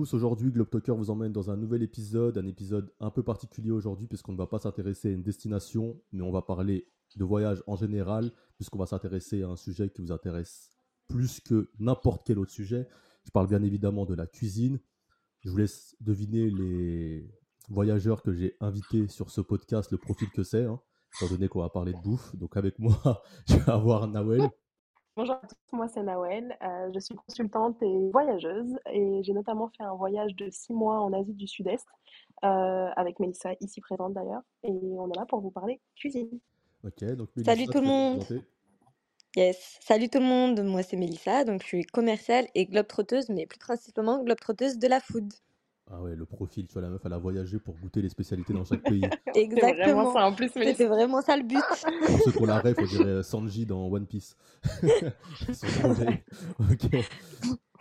Aujourd'hui Globetalker vous emmène dans un nouvel épisode, un épisode un peu particulier aujourd'hui puisqu'on ne va pas s'intéresser à une destination, mais on va parler de voyage en général, puisqu'on va s'intéresser à un sujet qui vous intéresse plus que n'importe quel autre sujet. Je parle bien évidemment de la cuisine. Je vous laisse deviner les voyageurs que j'ai invités sur ce podcast, le profil que c'est, hein, étant donné qu'on va parler de bouffe. Donc avec moi, je vais avoir Nawel. Bonjour à tous, moi c'est Nawel, euh, je suis consultante et voyageuse et j'ai notamment fait un voyage de six mois en Asie du Sud-Est euh, avec Mélissa, ici présente d'ailleurs, et on est là pour vous parler cuisine. Ok, donc Salut tout le monde. Yes. Salut tout le monde. Moi c'est Mélissa, donc je suis commerciale et globe-trotteuse, mais plus principalement globe-trotteuse de la food. Ah ouais, le profil, tu vois, la meuf, elle a voyagé pour goûter les spécialités dans chaque pays. Vraiment Exactement. ça en plus, C'était vraiment ça le but. Pour ceux qui ont la ref, on dirait Sanji dans One Piece. Son projet. Ok.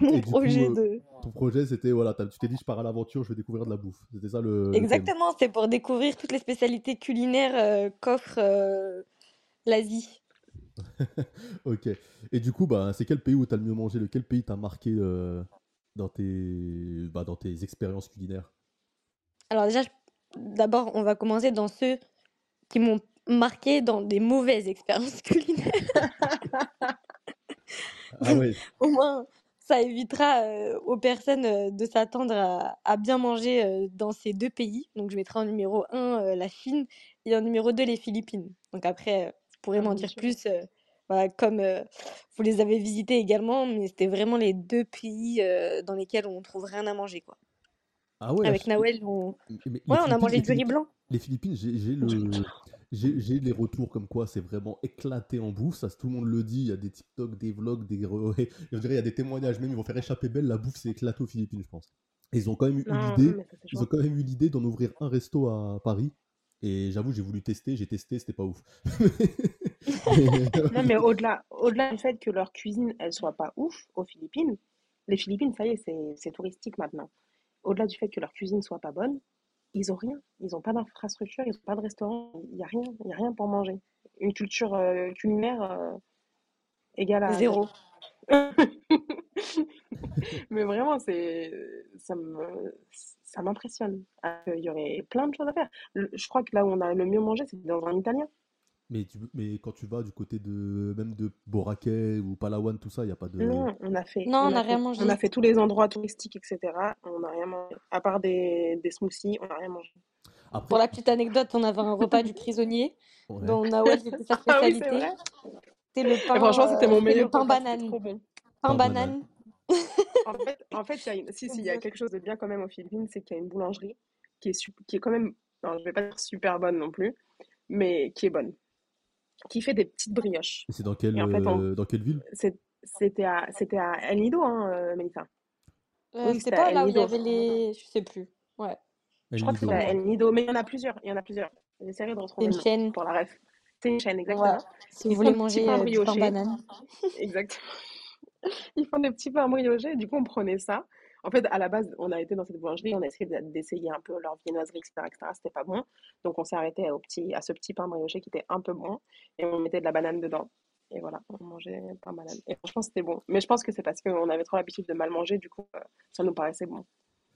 Mon coup, projet euh, de. ton projet, c'était, voilà, tu t'es dit, je pars à l'aventure, je vais découvrir de la bouffe. C'était ça le. Exactement, c'est pour découvrir toutes les spécialités culinaires euh, qu'offre euh, l'Asie. Ok. Et du coup, bah, c'est quel pays où t'as le mieux mangé? Lequel pays t'a marqué euh, dans tes, bah, dans tes expériences culinaires? Alors déjà, d'abord, on va commencer dans ceux qui m'ont marqué dans des mauvaises expériences culinaires. Ah ouais. Au moins, ça évitera euh, aux personnes euh, de s'attendre à, à bien manger euh, dans ces deux pays. Donc, je mettrai en numéro 1 la Chine et en numéro 2 les Philippines. Donc, après, euh, je pourrais Ah m'en dire plus, euh, voilà, comme euh, vous les avez visités également, mais c'était vraiment les deux pays euh, dans lesquels on trouve rien à manger, quoi. Ah ouais, la Avec Nawel, on... mais- mais Ouais, on a Philippines, mangé les du riz Philippines, blanc. les Philippines, j'ai j'ai le, j'ai j'ai les retours comme quoi c'est vraiment éclaté en bouffe. Ça, tout le monde le dit. Il y a des TikTok, des vlogs, des, re- je dirais, il y a des témoignages même. Ils vont faire échapper belle. La bouffe, c'est éclaté aux Philippines, je pense. Et ils ont quand même eu Non, l'idée, mais ça c'est ils ont quand même eu l'idée d'en ouvrir un resto à Paris. Et j'avoue, j'ai voulu tester. J'ai testé, c'était pas ouf. Non, mais au-delà, au-delà du fait que leur cuisine, elle soit pas ouf aux Philippines, les Philippines, ça y est, c'est, c'est touristique maintenant. Au-delà du fait que leur cuisine soit pas bonne, ils ont rien. Ils ont pas d'infrastructure, ils ont pas de restaurant, il y a rien, il y a rien pour manger. Une culture euh, culinaire euh, égale à Zéro. Mais vraiment, c'est, ça me, ça m'impressionne. Euh, Il y aurait plein de choses à faire. Le- je crois que là où on a le mieux mangé, c'est dans un italien. mais, tu, mais quand tu vas du côté de même de Boracay ou Palawan, tout ça, il n'y a pas de. Non, on a fait, Non, on on a n'a rien fait, on a mangé. fait tous les endroits touristiques, etc. On n'a rien mangé. À part des, des smoothies, on n'a rien mangé. Pour la petite anecdote, on avait un repas du prisonnier ouais. dont Nawel, c'était sa Ah oui, spécialité. C'était le Et pain, franchement, c'était euh, mon c'était le meilleur pain banane. trop bon. Pain Pain banane. banane. En fait, en fait, il y a une- si, si, il y a Dire. quelque chose de bien quand même aux Philippines, c'est qu'il y a une boulangerie qui est, qui est quand même, non, je vais pas dire super bonne non plus, mais qui est bonne, qui fait des petites brioches. Et c'est dans quelle, Et en fait, on- euh, dans quelle ville? c'était à, c'était à El Nido, hein, euh, Mélissa. Euh, Oui, c'était c'était pas là où il y avait les. Je sais plus. Ouais. El Je crois que Nido. c'était à El Nido, mais il y en a plusieurs, il y en a plusieurs. J'essaierai de retrouver une chaîne. pour la ref. C'est une chaîne, exactement. Si vous voulez manger euh, du pain banane. Exactement. Ils font des petits pains briochés. Du coup, on prenait ça. En fait, à la base, on a été dans cette boulangerie, on a essayé d'essayer un peu leur viennoiserie, etc., etc. C'était pas bon. Donc, on s'est arrêté au petit, à ce petit pain brioché qui était un peu bon. Et on mettait de la banane dedans. Et voilà, on mangeait pain banane. Et franchement, c'était bon. Mais je pense que c'est parce qu'on avait trop l'habitude de mal manger. Du coup, euh, ça nous paraissait bon.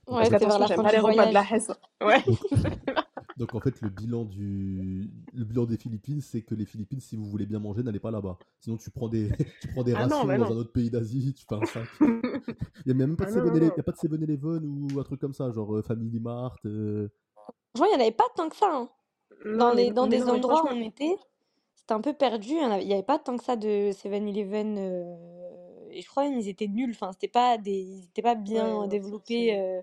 Ouais, j'aime pas les repas de la. Hesse. Ouais. donc en fait, le bilan du le bilan des Philippines, c'est que les Philippines, si vous voulez bien manger, n'allez pas là-bas. Sinon, tu prends des tu prends des Ah non, rations bah dans non. un autre pays d'Asie, tu fais un sac. Il y a même pas de Ah non, 7 non, non. il y a pas de 7-Eleven ou un truc comme ça, genre euh, Family Mart. euh, Franchement, il n'y en avait pas tant que ça. hein. Dans, Non, mais, les, dans des non, endroits où on était, c'était un peu perdu. Il n'y avait pas tant que ça de 7-Eleven. euh, et je crois même ils étaient nuls. Enfin, c'était pas des, ils étaient pas ouais, bien non, c'est- développés euh,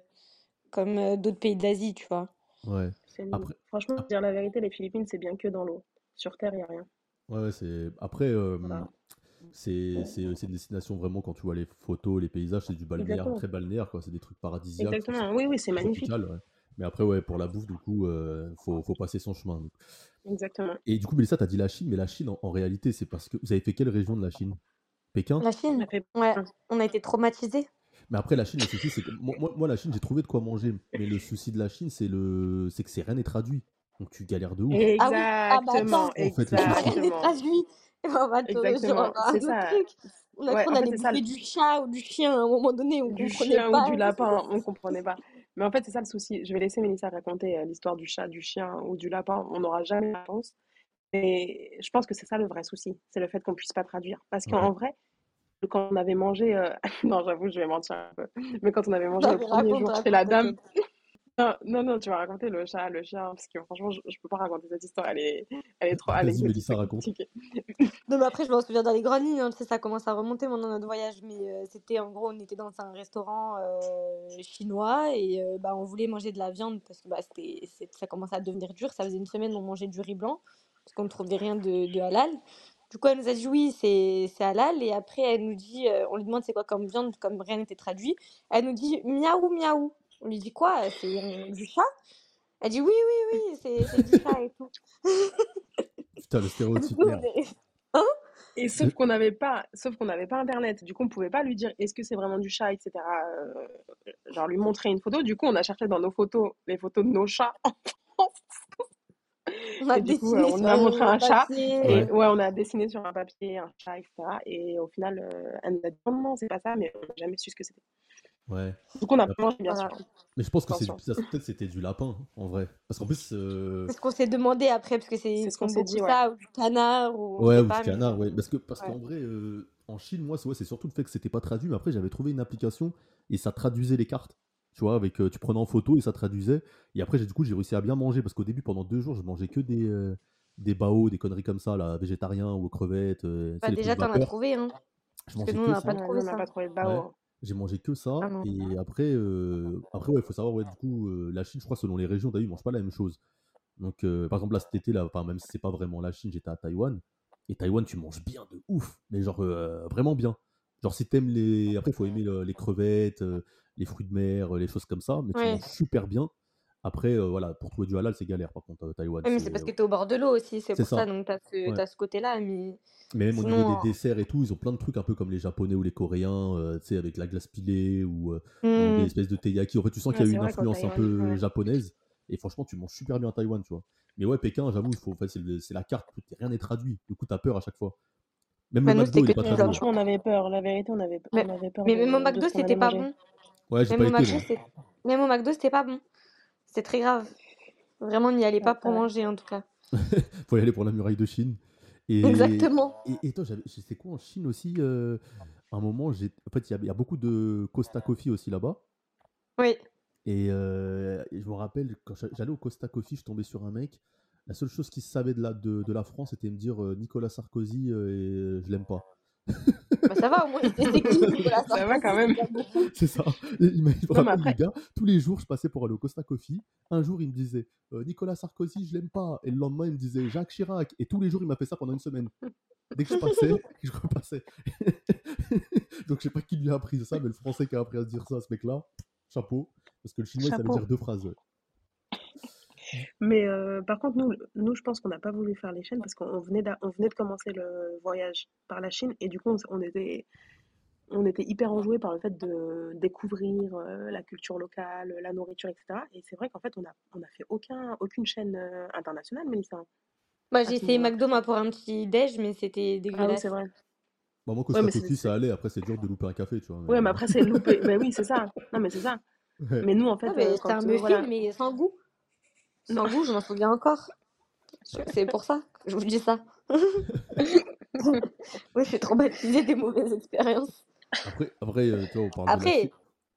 comme euh, d'autres pays d'Asie, tu vois. Ouais. Après, Franchement, ap- dire la vérité, les Philippines, c'est bien que dans l'eau. Sur Terre, il n'y a rien. ouais, ouais, c'est après euh, Voilà. c'est c'est c'est une destination vraiment quand tu vois les photos, les paysages, c'est du balnéaire, Exactement. très balnéaire quoi, c'est des trucs paradisiaques, c'est Exactement. Oui, oui, c'est magnifique. tropical, ouais. Mais après ouais, pour la bouffe du coup, euh, faut faut passer son chemin. donc. Exactement. Et du coup, Mélissa, t'as dit la Chine, mais la Chine en, en réalité, c'est parce que vous avez fait quelle région de la Chine? Pékin? La Chine, ouais, on a été traumatisés. Mais après, la Chine, le souci, c'est que moi, moi, la Chine, j'ai trouvé de quoi manger. Mais le souci de la Chine, c'est le, c'est que c'est rien n'est traduit. Donc tu galères de ouf. Ah oui, ah bah Exactement, exactement, C'est ça. truc. On a Ouais, cru on en fait, allait bouffer du chat ou du chien à un moment donné, on Du chien ou pas. du lapin, on comprenait pas. Mais en fait, c'est ça le souci. Je vais laisser Mélissa raconter euh, l'histoire du chat, du chien ou du lapin. On n'aura jamais la réponse. Et je pense que c'est ça le vrai souci. C'est le fait qu'on puisse pas traduire. Parce Ouais. qu'en vrai, quand on avait mangé, euh, non, j'avoue, je vais mentir un peu. Mais quand on avait mangé Non le premier raconte, jour chez la raconte, dame, non, non, non, tu vas raconter le chat, le chien, parce que franchement, je, je peux pas raconter cette histoire. Elle est, elle est trop Vas-y, anecdotique, Mélissa, raconte. Non mais après je m'en souviens dans les grandes lignes, hein, tu sais, ça commence à remonter maintenant notre voyage, mais euh, c'était en gros on était dans un restaurant euh, chinois et euh, bah, on voulait manger de la viande parce que bah, c'était, ça commençait à devenir dur, ça faisait une semaine on mangeait du riz blanc parce qu'on ne trouvait rien de, de halal. Du coup elle nous a dit oui c'est, c'est halal et après elle nous dit, euh, on lui demande c'est quoi comme viande comme rien n'était traduit, elle nous dit miaou miaou. On lui dit quoi? C'est euh, du chat? Elle dit oui oui oui c'est, c'est du chat et tout. Putain, le stéréotype, coup on merde. est- Hein? Et sauf qu'on n'avait pas, sauf qu'on n'avait pas internet. Du coup, on pouvait pas lui dire est-ce que c'est vraiment du chat, etc. euh, genre lui montrer une photo. Du coup, on a cherché dans nos photos les photos de nos chats en France. On a Et du coup, dessiné on sur a un montré un chat. papier. Et Ouais. ouais, on a dessiné sur un papier un chat, etc. Et au final, euh, elle nous a dit non, non, c'est pas ça, mais on n'a jamais su ce que c'était. Ouais. Du coup, on a pas mangé, bien sûr. Mais je pense que c'est peut-être c'était du lapin, en vrai. Parce qu'en plus, euh, C'est ce qu'on s'est demandé après, parce que c'est ce qu'on s'est dit, ouais. ça, ou du canard, ou Ouais, ou du pas, mais canard, ouais. Parce que parce ouais. qu'en vrai, euh, en Chine, moi, c'est ouais, c'est surtout le fait que c'était pas traduit. Mais après, j'avais trouvé une application et ça traduisait les cartes. Tu vois, avec euh, tu prenais en photo et ça traduisait. Et après, j'ai du coup, j'ai réussi à bien manger parce qu'au début, pendant deux jours, je mangeais que des euh, des bao, des conneries comme ça, là, végétariens ou aux crevettes, euh, tu Bah, déjà, t'en as trouvé, hein. Je Parce que nous, on n'a pas trouvé pas de bao. hein. J'ai mangé que ça. Ah. Et après, euh, après ouais, il faut savoir, ouais, du coup, euh, la Chine, je crois, selon les régions, t'as vu, ils mangent pas la même chose. Donc, euh, par exemple, là, cet été, là, enfin, même si c'est pas vraiment la Chine, j'étais à Taïwan. Et Taïwan, tu manges bien de ouf. Mais genre, euh, vraiment bien. Genre, si t'aimes les. Après, il faut aimer le- les crevettes, euh, les fruits de mer, euh, les choses comme ça. Mais tu Ouais. manges super bien. Après, euh, voilà, pour trouver du halal, c'est galère, par contre, euh, Taïwan. Ouais, mais c'est, parce que t'es au bord de l'eau aussi, c'est pour ça, ça. donc t'as ce, Ouais. t'as ce côté-là, mais Mais même au niveau des desserts et tout, ils ont plein de trucs un peu comme les Japonais ou les Coréens, euh, tu sais, avec la glace pilée ou, euh, des hmm, espèces de teiyaki. En fait, tu sens qu'il y a une influence un peu ouais. japonaise. Et franchement, tu manges super bien à Taïwan, tu vois. Mais ouais, Pékin, j'avoue, il faut, en fait, c'est la carte, rien n'est traduit. Du coup, t'as peur à chaque fois. Même bah, le nous, McDo, c'était il que est pas traduit. franchement, on avait peur. La vérité, on avait, Mais, on avait peur mais même au McDo, c'était pas bon. Ouais, j'ai Même pas au été, McDo, moi. c'est... Même au McDo, c'était pas bon. C'est très grave. Vraiment, n'y allez pas pour pareil. manger, en tout cas. faut y aller pour la muraille de Chine. Et, Exactement. et, et toi, j'avais- c'est quoi en Chine aussi euh, À un moment, j'ai, en fait, il y a- il y, a beaucoup de Costa Coffee aussi là-bas. Oui. Et, euh, et je me rappelle, quand j'a- j'allais au Costa Coffee, je tombais sur un mec. La seule chose qu'il savait de la, de, de la France, c'était me dire euh, Nicolas Sarkozy, euh, et euh, je l'aime pas. Bah, ça va, au moins, qui, Nicolas Ça va quand même. C'est ça. Et il m'a après, gars, tous les jours, je passais pour aller au Costa Coffee. Un jour, il me disait euh, Nicolas Sarkozy, je l'aime pas. Et le lendemain, il me disait Jacques Chirac. Et tous les jours, il m'a fait ça pendant une semaine. Dès que je passais, je repassais. Donc, je sais pas qui lui a appris ça, mais le français qui a appris à dire ça, ce mec-là, chapeau. Parce que le chinois, il savait chapeau. dire deux phrases. Ouais. Mais euh, par contre, nous, nous, je pense qu'on n'a pas voulu faire les chaînes parce qu'on venait, on venait de commencer le voyage par la Chine et du coup, on, était, on était hyper enjoués par le fait de découvrir euh, la culture locale, la nourriture, etc. Et c'est vrai qu'en fait, on a, on a fait aucun, aucune chaîne euh, internationale, Mélissa, Bah, à j'ai essayé. McDo, moi, pour un petit déj, mais c'était Ah oui, dégueulasse. c'est vrai. Bah, moi, Ouais, Costa mais Coffee, c'est- ça allait. Après, c'est dur de louper un café, tu vois. ouais, mais Mais... après, c'est loupé. Mais oui, c'est ça. Non, mais c'est ça. Ouais. Mais nous, en Ah, fait, mais euh, c'était un quand, euh, muffin, voilà. mais sans goût. Non. Sans goût, je m'en souviens encore. C'est pour ça que je vous dis ça. Oui, je suis traumatisée des mauvaises expériences. Après, après euh, tu vois, on parle de la Chine. Après,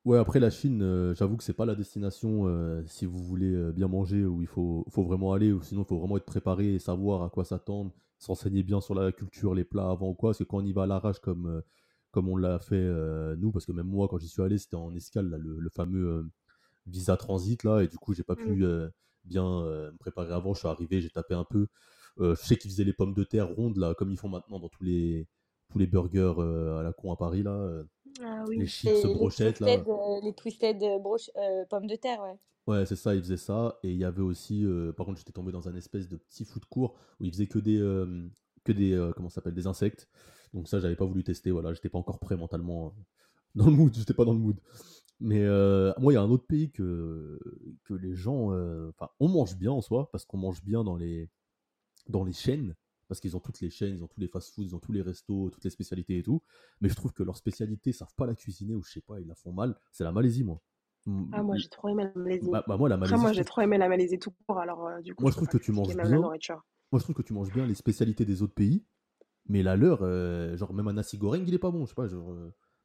Ouais, après la Chine, euh, j'avoue que c'est pas la destination euh, si vous voulez euh, bien manger où il faut, faut vraiment aller, ou sinon il faut vraiment être préparé et savoir à quoi s'attendre, s'enseigner bien sur la culture, les plats avant ou quoi, parce que quand on y va à l'arrache comme, euh, comme on l'a fait euh, nous, parce que même moi quand j'y suis allé, c'était en escale, là, le, le fameux euh, visa transit là, et du coup j'ai pas Mm. pu euh, bien euh, me préparer avant, je suis arrivé, j'ai tapé un peu. Euh, je sais qu'ils faisaient les pommes de terre rondes là, comme ils font maintenant dans tous les, tous les burgers euh, à la con à Paris là, Ah les chips les brochettes là. twisted, les twisted broche- pommes de terre, ouais. Ouais, c'est ça, il faisait ça. Et il y avait aussi, euh, par contre, j'étais tombé dans un espèce de petit food court où il faisait que des, euh, que des, euh, comment ça s'appelle, des insectes. Donc ça, j'avais pas voulu tester. Voilà, j'étais pas encore prêt mentalement euh, dans le mood. J'étais pas dans le mood. Mais euh, moi, il y a un autre pays que, que les gens. euh, Enfin, on mange bien en soi, parce qu'on mange bien dans les, dans les chaînes, parce qu'ils ont toutes les chaînes, ils ont tous les fast-foods, ils ont tous les restos, toutes les spécialités et tout. Mais je trouve que leurs spécialités savent pas la cuisiner, ou je sais pas, ils la font mal. C'est la Malaisie, moi. M- Ah, moi, m- j'ai trop aimé la Malaisie. bah, bah, moi, la Après, Malaisie, moi, je j'ai trop aimé la Malaisie tout court. Alors, euh, du coup, moi, je trouve que tu manges bien. Moi, je trouve que tu manges bien les spécialités des autres pays, mais la leur, genre même un nasi goreng, il est pas bon. Je sais pas, genre,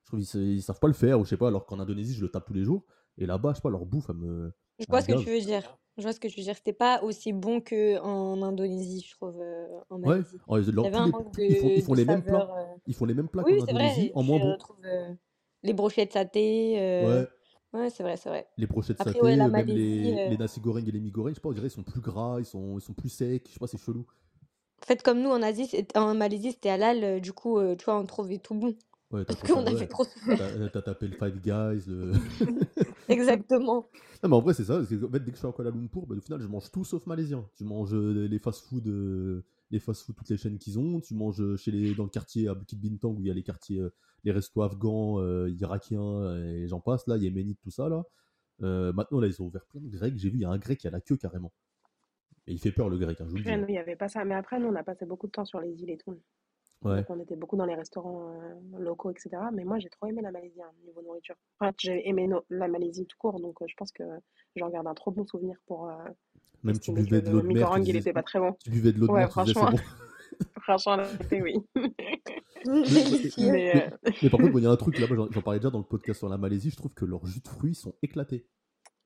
je trouve qu'ils ils savent pas le faire, ou je sais pas, alors qu'en Indonésie, je le tape tous les jours, et là-bas, je sais pas, leur bouffe, elle me, Je vois ce que tu veux dire. Je vois ce que tu veux dire. C'était pas aussi bon qu'en Indonésie, je trouve, euh, en Ouais, Malaisie. ils- Il y avait un manque tous- ils font, ils de, font de les mêmes plats. euh. Ils font les mêmes plats Oui, qu'en Indonésie, vrai. en moins Tu bon. euh, les brochettes saté. euh, Ouais, Ouais, c'est vrai, c'est vrai. les brochettes Après, saté, ouais, euh, même Malaisie. les, euh, les nasi goreng et les mi goreng, je sais pas, on dirait ils sont plus gras, ils sont, ils sont plus secs, je sais pas, c'est chelou. En fait, comme nous en Asie, en Malaisie, c'était halal. euh, Du coup, euh, tu vois, on trouvait tout bon. Ouais, Parce fait qu'on avait trop souffert. T'as tapé le Five Guys, le... Exactement. Non, mais en vrai, c'est ça. parce que, en fait, dès que je suis à Kuala Lumpur, bah, au final, je mange tout sauf malaisien. Tu manges euh, les fast-food, euh, les fast-food, toutes les chaînes qu'ils ont. Tu manges euh, chez les, dans le quartier à Bukit Bintang où il y a les quartiers, euh, les restos afghans, euh, irakiens, euh, et j'en passe, là, yéménites, tout ça, là. Euh, maintenant, là, ils ont ouvert plein de grecs. J'ai vu, il y a un grec qui a la queue carrément. Et il fait peur, le grec, hein, je vous le dis. Après, hein. nous, il n'y avait pas ça. Mais après, nous, on a passé beaucoup de temps sur les îles et tout. Ouais. Donc, on était beaucoup dans les restaurants euh, locaux, etc. Mais moi, j'ai trop aimé la Malaisie, hein, niveau nourriture. Enfin, j'ai aimé no- la Malaisie tout court. Donc, euh, je pense que j'en garde un trop bon souvenir pour euh, Même tu buvais de le l'eau de mer, il était pas très bon. tu buvais de l'eau de Ouais, mer, disais franchement, bon. franchement, oui. Mais, par contre, il y a un truc là-bas, j'en parlais déjà dans le podcast sur la Malaisie, je trouve que leurs jus de fruits sont éclatés.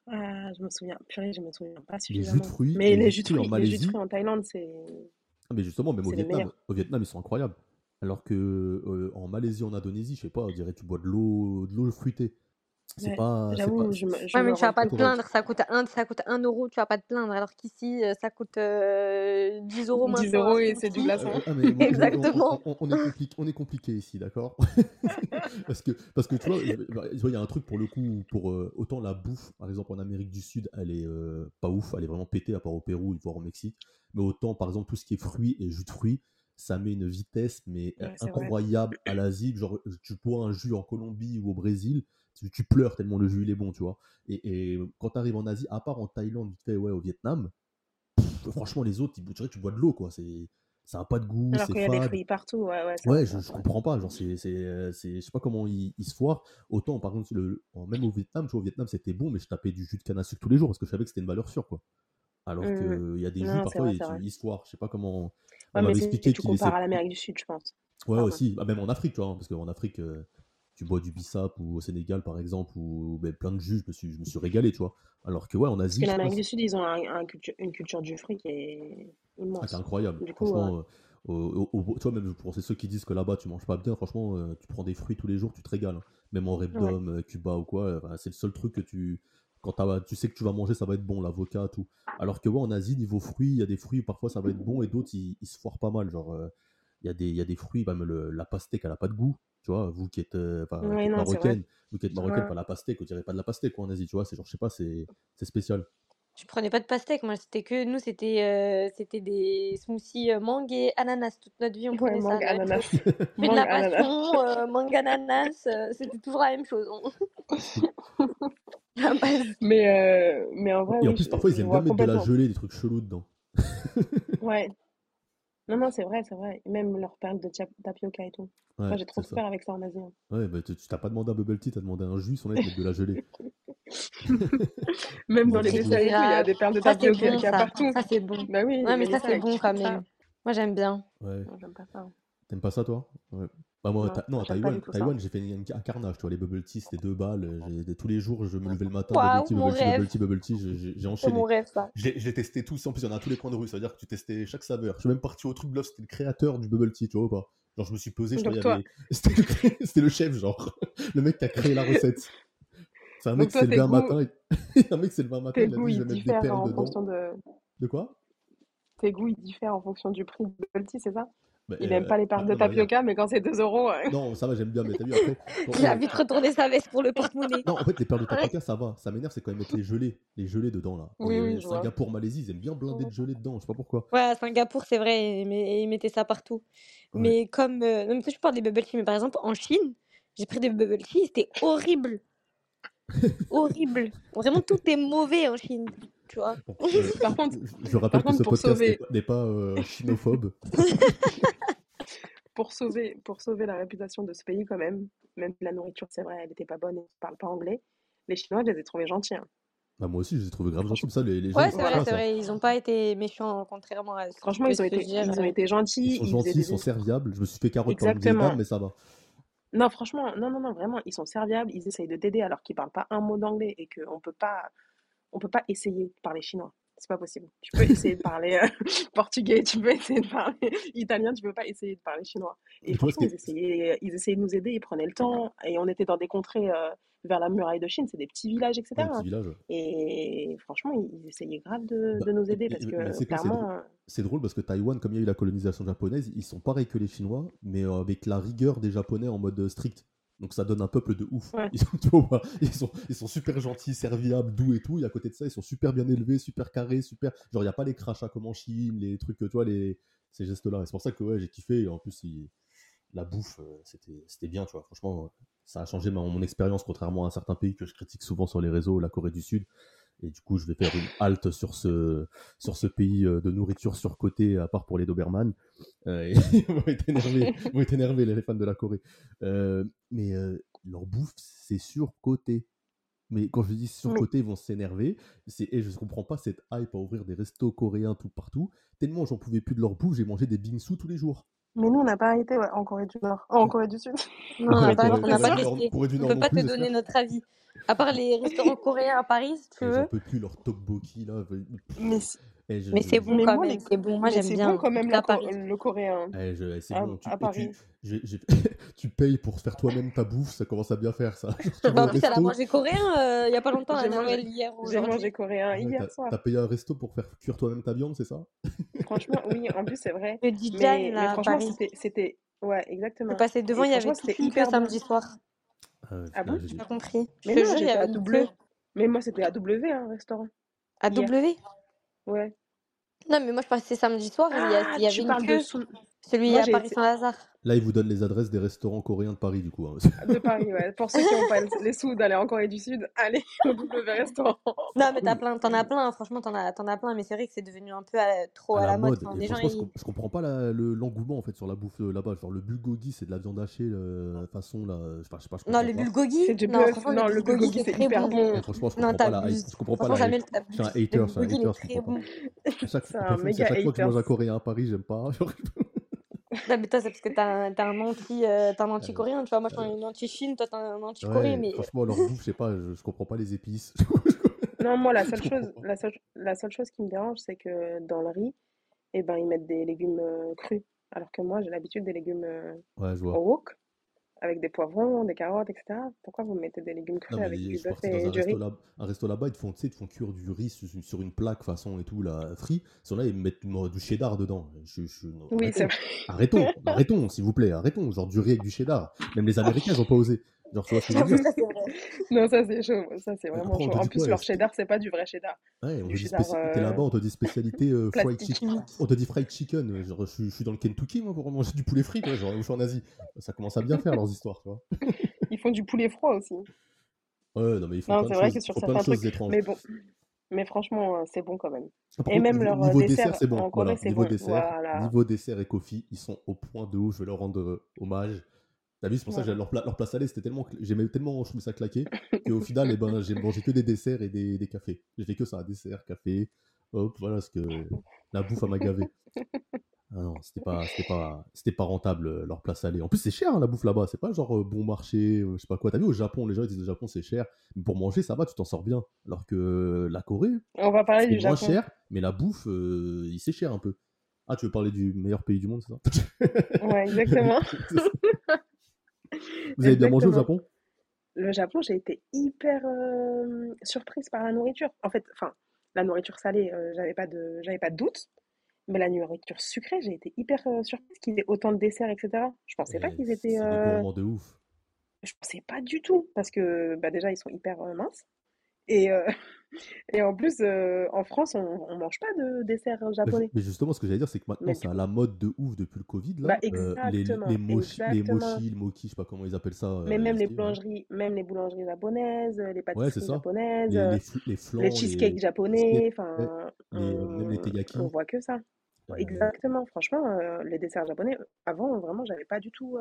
ah, je me souviens, purée, je me souviens pas Les jus de suffisamment. fruits, Mais les les jus de fruits en les jus de Malaisie, fruits en Thaïlande, c'est Ah, mais justement, même au Vietnam, au Vietnam, ils sont incroyables. Alors que euh, en Malaisie, en Indonésie, je sais pas, on dirait tu bois de l'eau, de l'eau fruitée. C'est Ouais, pas, c'est pas, j'avoue, je me, je Ouais, mais tu vas pas te plaindre, ça coûte un, ça coûte un euro, tu vas pas te plaindre. Alors qu'ici, euh, ça coûte euh, 10 euros 10 maintenant un euros et c'est du glaçon. Euh, ah, Exactement. on- on- on est compliqué, on est compliqué ici, d'accord? Parce, que, parce que tu vois, il y a un truc pour le coup, pour euh, autant la bouffe, par exemple en Amérique du Sud, elle est euh, pas ouf, elle est vraiment pétée à part au Pérou, voire au Mexique. Mais autant, par exemple, tout ce qui est fruits et jus de fruits, ça met une vitesse mais Ouais, incroyable à l'Asie. Genre, tu bois un jus en Colombie ou au Brésil, tu, tu pleures tellement le jus il est bon, tu vois. Et, et quand tu arrives en Asie, à part en Thaïlande, vite fait, ouais, au Vietnam, pff, franchement, les autres, tu dirais tu bois de l'eau, quoi. C'est, ça a pas de goût, Alors qu'il y a des fruits partout, ouais, ouais, Ouais, je, je comprends pas. Genre, c'est, c'est, c'est, je sais pas comment ils, ils se foirent. Autant, par contre, le, même au Vietnam, tu vois, au Vietnam, c'était bon, mais je tapais du jus de canne à sucre tous les jours parce que je savais que c'était une valeur sûre, quoi. Alors Hum, qu'il y a des jus, Non, parfois, vrai, ils, c'est vrai. ils se foirent. Je sais pas comment. On Ouais, mais m'avait c'est expliqué tu compares à l'Amérique du Sud, je pense. Ouais, aussi. Bah, même en Afrique, tu vois, hein, parce qu'en Afrique, euh, tu bois du bissap ou au Sénégal, par exemple, ou ben, plein de jus, je me suis, je me suis régalé, tu vois. Alors que, ouais, en Parce Asie, que je l'Amérique pense. du Sud, ils ont un, un culture, une culture du fruit qui est Ah, c'est immense. incroyable. Du coup, Franchement, euh, au- au- vois, même pour ceux qui disent que là-bas tu manges pas bien, franchement, euh, tu prends des fruits tous les jours, tu te régales. hein. Même en ouais. Euh, Cuba ou quoi, c'est le seul truc que tu. Quand tu sais que tu vas manger, ça va être bon, l'avocat, tout. Alors que, ouais, en Asie, niveau fruits, il y a des fruits, parfois ça va être bon, et d'autres, ils, ils se foirent pas mal. Genre, euh, il y, a des- il y a des fruits, même le- la pastèque, elle a pas de goût. Tu vois, vous qui êtes, euh, qui êtes marocaine, vous qui êtes marocaine, Ouais. pas la pastèque, on dirait pas de la pastèque, quoi, en Asie, tu vois, c'est genre, je sais pas, c'est c'est spécial. Je prenais pas de pastèque, moi c'était que nous c'était euh, c'était des smoothies euh, mangue et ananas toute notre vie on Ouais, prenait ça mangue, la même ananas. chose. Fruit de Mangue, la ananas. passion, euh, mangue ananas, euh, c'était toujours la même chose. on- La base. Mais, euh, mais en vrai, Et en oui, plus, je, parfois, ils je aiment vois bien mettre de la complètement. gelée, des trucs chelous dedans. Ouais. Non, non, c'est vrai, c'est vrai. Même leur perles de tapioca et tout. Moi, j'ai trop souffert avec ça en Asie. hein. Ouais, bah, tu tu t'as pas demandé un bubble tea, t'as demandé un jus, on est de la gelée. Même dans les C'est et tout, il y a grave. des perles de Ça c'est tapioca bon ça. partout. Ça c'est bon. Bah oui, Ouais mais mais ça ça, c'est bon quand ça. même. Moi j'aime bien. Ouais. J'aime pas ça. T'aimes pas ça, toi? Ouais. Bah, moi, Non, ta- non, à Taïwan, du. Taïwan j'ai fait un, carnage, tu vois, les bubble tea, c'était deux balles. euh, tous les jours, je me levais le matin, bubble tea, bubble tea, bubble tea, bubble tea, j'ai- C'est mon enchaîné. rêve ça. J'ai testé tous, en plus, il y en a à tous les coins de rue, ça veut dire que tu testais chaque saveur. Je suis même parti au truc bluff, c'était le créateur du bubble tea, tu vois ou pas? Genre, je me suis pesé, toi, avait. C'était le, c'était le chef, genre. Le mec qui a créé la recette. C'est un mec qui s'est levé un matin, un mec s'est levé un matin, tes il a goûts, dit, je vais mettre des diffèrent perles en dedans. fonction de... De quoi? Tes goûts, ils diffèrent en fonction du prix de bubble tea, c'est ça? Bah, Il aime euh, pas les bah, perles de mais tapioca, mais quand c'est 2 euros. Non, ça va, j'aime bien, mais t'as vu après. quand- Il a vite retourné sa veste pour le porte-monnaie. Non, en fait, les perles de tapioca, ça va. Ça m'énerve, c'est quand ils mettent les gelées. Les gelées dedans, là. Oui, oui, euh. Singapour, Malaisie, ils aiment bien blinder de Mhm. gelée dedans. Je sais pas pourquoi. Ouais, à Singapour, c'est vrai, mais ils mettaient ça partout. Ouais. Mais comme. Euh... Non, mais toi, je parle des bubble tea, mais par exemple, en Chine, j'ai pris des bubble tea, c'était horrible. Horrible. Vraiment, tout est mauvais en Chine. Tu vois. Bon, euh, Par contre, je, rappelle par que ce contre, podcast n'est sauver- pas- n'est pas euh, chinophobe. pour sauver, pour sauver la réputation de ce pays quand même, même la nourriture, c'est vrai, elle n'était pas bonne et ils ne parlent pas anglais, les Chinois, je les ai trouvés gentils. hein. Bah, moi aussi, je les ai trouvés grave gentils. Ça, les, les Ouais, c'est vrai, c'est vrai. Ils ont pas été méchants, contrairement à ce Franchement, ils ont, été, dire. ils ont été gentils. Ils sont ils gentils, ils sont des- serviables. Je me suis fait carotte par Exactement. dame, mais ça va. Non, franchement, non, non, non, vraiment, ils sont serviables, ils essayent de t'aider alors qu'ils parlent pas un mot d'anglais et qu'on peut pas, on peut pas essayer de parler chinois. C'est pas possible. Tu peux essayer de parler euh, portugais, tu peux essayer de parler italien, tu peux pas essayer de parler chinois. Et ce franchement, qui ils essayaient, ils essayaient de nous aider, ils prenaient le temps et on était dans des contrées euh, vers la muraille de Chine, c'est des petits villages, etc. Ouais, ouais. Et franchement, ils essayaient grave de, Bah, de nous aider parce que c'est drôle. C'est drôle parce que Taïwan, comme il y a eu la colonisation japonaise, ils sont pareils que les Chinois, mais euh, avec la rigueur des Japonais en mode strict. Donc ça donne un peuple de ouf. Ouais. Ils, sont, tu vois, ils, sont, ils sont super gentils, serviables, doux et tout. Et à côté de ça, ils sont super bien élevés, super carrés, super. Genre, il n'y a pas les crachats comme en Chine, les trucs, tu vois, les... ces gestes-là. Et c'est pour ça que ouais, j'ai kiffé. Et en plus, il- la bouffe, euh, c'était c'était bien, tu vois. Franchement, ça a changé ma- mon expérience, contrairement à certains pays que je critique souvent sur les réseaux, la Corée du Sud. Et du coup, je vais faire une halte sur ce, sur ce pays euh, de nourriture surcotée, à part pour les Doberman. Euh, et ils vont être énervés, ils vont être énervés, les fans de la Corée. Euh, mais euh, leur bouffe, c'est surcoté. Mais quand je dis surcoté, ils vont s'énerver. Et je ne comprends pas cette hype à ouvrir des restos coréens tout partout. Tellement j'en pouvais plus de leur bouffe, j'ai mangé des bingsu tous les jours. mais nous, on n'a pas arrêté ouais, en Corée du Nord, Oh, en Corée du Sud. Non, on n'a pas, Corée- on n'a pas Corée du Nord- testé. Corée du On peut pas te donner notre avis. À part les restaurants coréens à Paris, si tu Et j'en veux. peux plus, leur tteokbokki là. Mais, c- Et je- Mais c'est bon mais quand même, c'est bon. Moi, mais j'aime c'est bien. bon quand même le, co- coréen. Eh, je- c'est À- bon, tu, à Paris. tu, payes pour faire toi-même ta bouffe, ça commence à bien faire ça. Genre, tu Bah, en plus, elle a mangé coréen euh, il y a pas longtemps, J'ai à Noël, mangé- hier J'ai mangé coréen ouais, hier soir. T'as payé un resto pour faire cuire toi-même ta viande, c'est ça? Franchement, oui, en plus, c'est vrai. Le Mais, mais là, à franchement, Paris. c'était, c'était... Ouais, Je exactement. passais devant, il y avait tout hyper samedi soir. Ah, Ah bon? j'ai- pas compris. Mais non, jure, il y j'étais à W. Mais moi, c'était à W, hein, restaurant. À. W? Ouais. Non, mais moi, je passais samedi soir, il y, a- Ah, il y avait une queue. Celui Moi, à j'ai Paris été- Saint-Lazare. Là, ils vous donnent les adresses des restaurants coréens de Paris, du coup. hein. de Paris, ouais. Pour ceux qui n'ont pas les sous d'aller en Corée du Sud, allez au W restaurant. Non, mais t'as plein, t'en as plein, franchement, t'en as, t'en as plein, mais c'est vrai que c'est devenu un peu à- trop à à la la mode. mode. Enfin, Et les gens, je, ils... com- je comprends pas le- l'engouement en fait sur la bouffe euh, là-bas. Genre le bulgogi, c'est de la viande hachée euh, façon là. Je sais pas, je sais pas, je Non, le pas. bulgogi? C'est du Non, Non, le bulgogi, c'est c'est hyper bon. bon. Franchement, je Non, comprends pas la. Je comprends pas la suis un hater, je suis un il hater, pas. C'est un méga chaque fois que je mange un hater. coréen à Paris, j'aime pas. Non, mais toi, c'est parce que t'as un, t'as un anti, euh, t'as un anti-coréen, tu vois. Moi, je suis un anti-Chine, toi, t'as un anti-coréen, ouais, mais franchement, leur bouffe, je sais pas, je, je comprends pas les épices. Non, moi, la seule chose, la seule, la seule chose qui me dérange, c'est que dans le riz, eh ben, ils mettent des légumes euh, crus. Alors que moi, j'ai l'habitude des légumes euh, Ouais, je vois. au wok, avec des poivrons, des carottes, etc. Pourquoi vous mettez des légumes crus Non, avec du bœuf et un du resto, riz? là, un resto là-bas, ils te font, ils te font cuire du riz sur, sur une plaque façon et tout, là, frit. Sur là, ils mettent du cheddar dedans. Je, je- non, Oui, c'est arrêtons. vrai. arrêtons, arrêtons, s'il vous plaît, arrêtons. Genre du riz avec du cheddar. Même les Américains, ils ont pas osé. Genre, tu vois ce que je veux j'avoue, dire? ça, c'est vrai. Non, ça, c'est chaud. Ça, c'est vraiment chaud. En plus, quoi leur est-ce- cheddar, c'est pas du vrai cheddar. Ouais, on te dit T'es euh, là-bas, on te dit spécialité euh, fried chicken. On te dit fried chicken. Genre, je, suis- je suis dans le Kentucky, moi, pour manger du poulet frit, quoi. Genre, je suis en Asie. Ça commence à bien faire leurs histoires, tu vois. Ils font du poulet froid aussi. Ouais, non, mais ils font Non, plein c'est de vrai choses, que sur plein de choses étranges. Mais bon. Mais franchement, euh, c'est bon quand même. Ah, Et même niveau, leur euh, niveau dessert, c'est bon. en Corée, Voilà, niveau bon. dessert, Voilà. niveau dessert et coffee, ils sont au point de ouf. Je vais leur rendre euh, hommage. T'as vu, c'est pour ça que leur plat, leur plat salé, c'était tellement, j'aimais tellement, je trouvais ça claqué, qu'au final, eh ben, j'ai mangé que des desserts et des, des cafés. J'ai fait que ça, dessert, café, hop, voilà, parce que la bouffe à m'a gavé. Ah non, c'était pas, c'était pas, c'était pas rentable euh, leur plat salé. En plus, c'est cher hein, la bouffe là-bas. C'est pas genre euh, bon marché, euh, je sais pas quoi. T'as vu au Japon, les gens ils disent au Japon c'est cher, mais pour manger ça va, tu t'en sors bien. Alors que euh, la Corée, On va parler c'est du moins Japon. cher, mais la bouffe, euh, il c'est cher un peu. Ah, tu veux parler du meilleur pays du monde, c'est ça? Ouais, exactement. Vous avez bien mangé au. Japon? Le Japon, j'ai été hyper euh, surprise par la nourriture. En fait, enfin, la nourriture salée, euh, j'avais pas de, j'avais pas de doute. Mais la nourriture sucrée, j'ai été hyper euh, surprise qu'il y ait autant de desserts, etc. Je pensais pas Eh, qu'ils étaient. des de ouf. Je pensais pas du tout. Parce que bah, déjà, ils sont hyper minces. Et, et en plus, euh, en France, on, on mange pas de dessert japonais. mais justement, ce que j'allais dire, c'est que maintenant, c'est à la mode de ouf depuis le Covid, là. bah Euh, les, exactement, les, mochi, les exactement. mochi, le mochi, je sais pas comment ils appellent ça Mais euh, même les ouais. boulangeries, même les boulangeries japonaises, les pâtisseries japonaises, Les, les, fl- les les flans, cheesecakes les, les japonais, enfin, les, même les on, teggaki. on voit que ça. Exactement, franchement, les desserts japonais, avant, vraiment, j'avais pas du tout,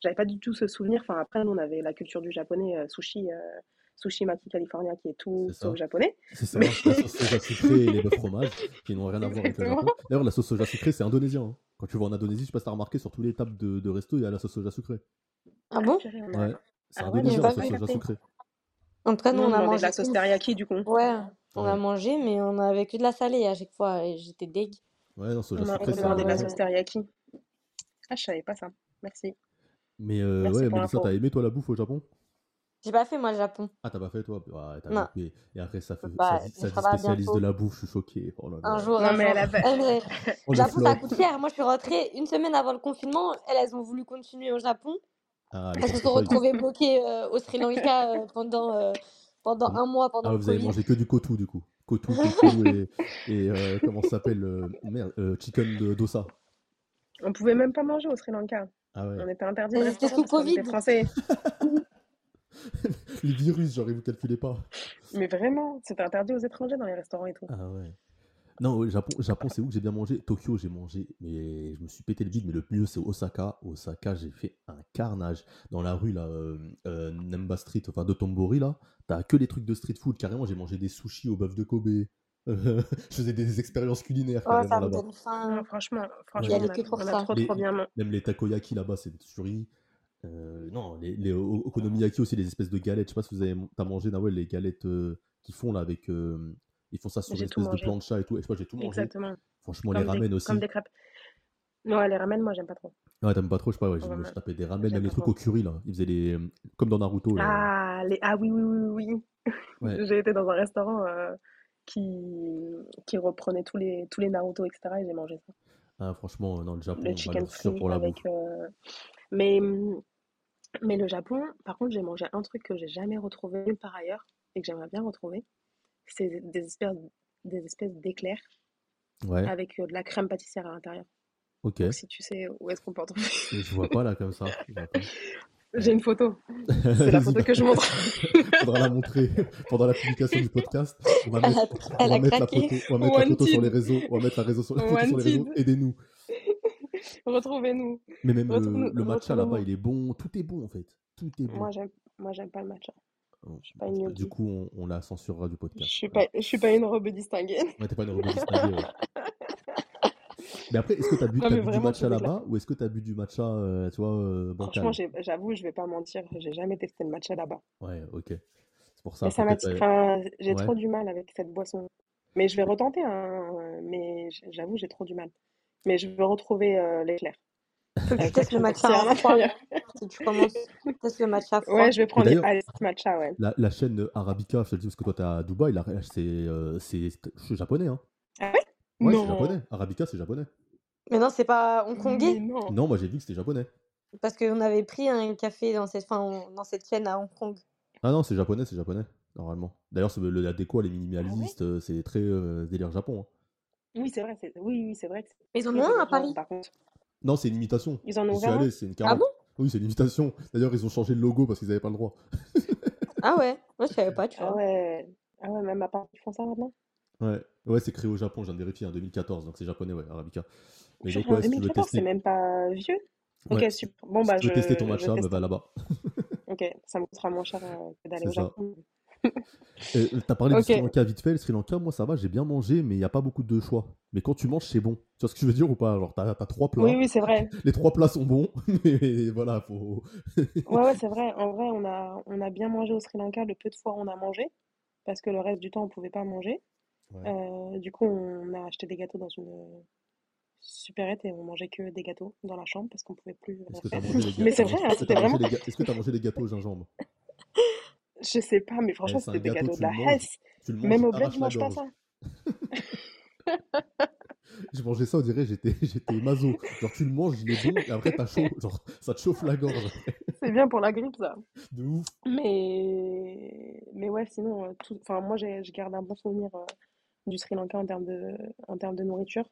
j'avais pas du tout ce souvenir. Enfin, après, nous, on avait la culture du japonais, sushi, euh, sushi maki California, qui est tout sauf ça. japonais. C'est ça, Mais la sauce soja sucrée et les bœufs fromages, qui n'ont rien à voir avec le. Japon. D'ailleurs, la sauce soja sucrée, c'est indonésien. hein. Quand tu vas en Indonésie, je sais pas si t'as remarqué, sur tous les tables de, de resto, il y a la sauce soja sucrée. Ah bon? on Ouais, a... c'est Ah ouais, indonésien, non, la sauce soja sucrée. En tout cas, nous, Nous, on on a demandait de la mangé sauce teriyaki, du coup. Ouais, on a Ouais, mangé, mais on avait que de la salée à chaque fois et j'étais deg. ouais non, soja On a sucrée, c'est demandé de la sauce teriyaki. Ah, je savais pas ça. Merci. Mais euh, Merci ouais, Mélissa, t'as aimé toi la bouffe au Japon? J'ai pas fait moi le Japon. Ah, t'as pas fait toi? T'as Non. loupé. Et après, ça, fait, ça, Bah, ça là spécialiste de la bouffe, je suis choqué. Oh là Un là. jour, Non, un mais jour. elle a fait... Mais le Japon, ça coûte cher. Moi, je suis rentrée une semaine avant le confinement. Elles, elles ont voulu continuer au Japon. Ah, les Elles se sont retrouvées bloquées euh, au Sri Lanka euh, pendant, euh, pendant Ah, un mois ah, pendant le vous avez mangé que du kotu, du coup. Kotu, kotu et, et euh, comment ça s'appelle? euh, merde, euh, chicken de dosa. On pouvait même pas manger au Sri Lanka. Ah ouais. On était interdit restaurant sous Covid. français. Les virus, genre, ils vous calculez pas. Mais vraiment, c'était interdit aux étrangers dans les restaurants et tout. Ah ouais. Non, au Japon, Japon c'est où que j'ai bien mangé? Tokyo, j'ai mangé, mais je me suis pété le bide. Mais le mieux, c'est Osaka. Osaka, j'ai fait un carnage. Dans la rue, là, euh, euh, Nemba Street, enfin de Tombori, là, t'as que les trucs de street food. Carrément, j'ai mangé des sushis au bœuf de Kobe. Je faisais des expériences culinaires Oh, ça me donne Non, faim. franchement, franchement, Ouais. on a, on trop Les, trop bien même les takoyaki là-bas, c'est des tueries. Euh, non, les, les okonomiyaki aussi, les espèces de galettes. Je sais pas si vous avez t'as mangé, Nawel, les galettes euh, qu'ils font là avec. euh, ils font ça sur une J'ai tout espèce de mangé. plancha et tout. Et je sais pas, j'ai tout mangé. Exactement. Franchement, les Comme des, ramen comme aussi. des crêpes. Non, les ramen, moi, j'aime pas trop. Ouais, t'aimes pas trop, je sais pas, ouais, je, je tapais des ramen, même j'aime les pas trucs trop. au curry là. Ils faisaient les. euh, Comme dans Naruto là. Ah, les... ah oui, oui, oui, oui. Ouais. J'ai été dans un restaurant euh, qui... qui reprenait tous les, tous les Naruto, etc. Et j'ai mangé ça. Ah, franchement, non, le Japon, Le chicken pour la avec... bouffe. euh, Mais, mais le Japon, par contre, j'ai mangé un truc que j'ai jamais retrouvé part ailleurs et que j'aimerais bien retrouver. C'est des espèces, des espèces d'éclairs Ouais, avec euh, de la crème pâtissière à l'intérieur. ok. Donc si tu sais où est-ce qu'on peut en trouver. Je vois pas là comme ça. J'ai une photo. C'est la photo que je montre. faudra la montrer pendant la publication du podcast. On va Elle mettre, a, on elle va a mettre la photo, on va mettre la photo sur les réseaux, on va mettre la, réseau sur, la photo sur les réseaux. Aidez-nous. Retrouvez-nous. Mais même le, Retrouvez-nous. le matcha là-bas, il est bon. Tout est bon en fait. Tout est bon. Moi, j'aime, moi, j'aime pas le matcha. Oh, Je suis pas bon, une bah, du coup, on, on la censurera du Je podcast. suis Voilà. pas, je suis pas une robe distinguée. Ouais, t'es pas une rebelle distinguée, ouais. Mais après, est-ce que t'as bu, Non, bu du matcha là-bas ou est-ce que t'as bu du matcha, euh, tu vois, euh, Franchement, j'avoue, je vais pas mentir, j'ai jamais testé le matcha là-bas. Ouais, ok. C'est pour ça, Mais ça m'attire, euh, j'ai Ouais. trop du mal avec cette boisson. Mais je vais retenter, hein, mais j'avoue, j'ai trop du mal. Mais je veux retrouver euh, l'éclair Faut que tu avec la testes le matcha à froid. Si tu commences, teste le matcha froid. Ouais, je vais prendre ice matcha, ouais. la, la chaîne euh, Arabica, je te le dis parce que toi t'es à Dubaï, là, c'est euh, japonais, hein. Ah ouais? Ouais, c'est Non. japonais. Arabica, c'est japonais. Mais non, c'est pas hongkongais. Non. Non, moi j'ai vu que c'était japonais. Parce qu'on avait pris un café dans cette, enfin, on- dans cette chaîne à Hong Kong. Ah non, c'est japonais, c'est japonais, normalement. D'ailleurs, le- la déco, elle est Ah ouais? minimaliste, euh, c'est très euh, délire Japon. hein. Oui, c'est vrai, c'est oui, oui, c'est vrai que c'est Mais ils en ont un à Paris. par contre. Non, c'est une imitation. Ils en ont un? allé, c'est une Ah 40. bon? Oui, c'est une imitation. D'ailleurs, ils ont changé le logo parce qu'ils n'avaient pas le droit. Ah ouais, moi je savais pas, tu Ah vois. ouais. Ah ouais, même à Paris, ils font ça maintenant? Ouais, ouais c'est créé au Japon, je viens de vérifier, en 2014, donc c'est japonais, ouais, Arabica. Mais donc, en ouais, si tu veux 2014, c'est même pas vieux? Ok, super. Bon, si bah, tu veux tester ton matcha, bah, va là-bas. Ok, ça me coûtera moins cher euh, que d'aller au ça. Japon. Euh, T'as parlé du. Sri Lanka vite fait. Le Sri Lanka, moi, ça va, j'ai bien mangé, mais il n'y a pas beaucoup de choix. Mais quand tu manges, c'est bon. Tu vois ce que je veux dire ou pas? Genre, t'as, t'as trois Oui, plats. oui, c'est vrai. Les trois plats sont bons, mais voilà, faut. Ouais, ouais, c'est vrai. En vrai, on a, on a bien mangé au Sri Lanka le peu de fois on a mangé, parce que le reste du temps, on pouvait pas manger. Ouais. Euh, du coup, on a acheté des gâteaux dans une supérette et on mangeait que des gâteaux dans la chambre parce qu'on pouvait plus Est-ce rien que t'as faire. mangé les Mais c'est vrai, hein, c'était vraiment. Est-ce que t'as mangé les gâteaux au gingembre? Je sais pas, mais Eh, franchement, un c'était des gâteaux de la Hesse. Même au bled, je mange pas ça. Je mangeais ça, on dirait, j'étais, j'étais maso. Genre, tu le manges, il est bon, et après, t'as chaud. Genre, ça te chauffe la gorge. C'est bien pour la grippe, ça. De ouf. Mais mais ouais, sinon, euh, tout... enfin, moi, j'ai, je garde un bon souvenir euh, du Sri Lanka en termes de, en termes de nourriture.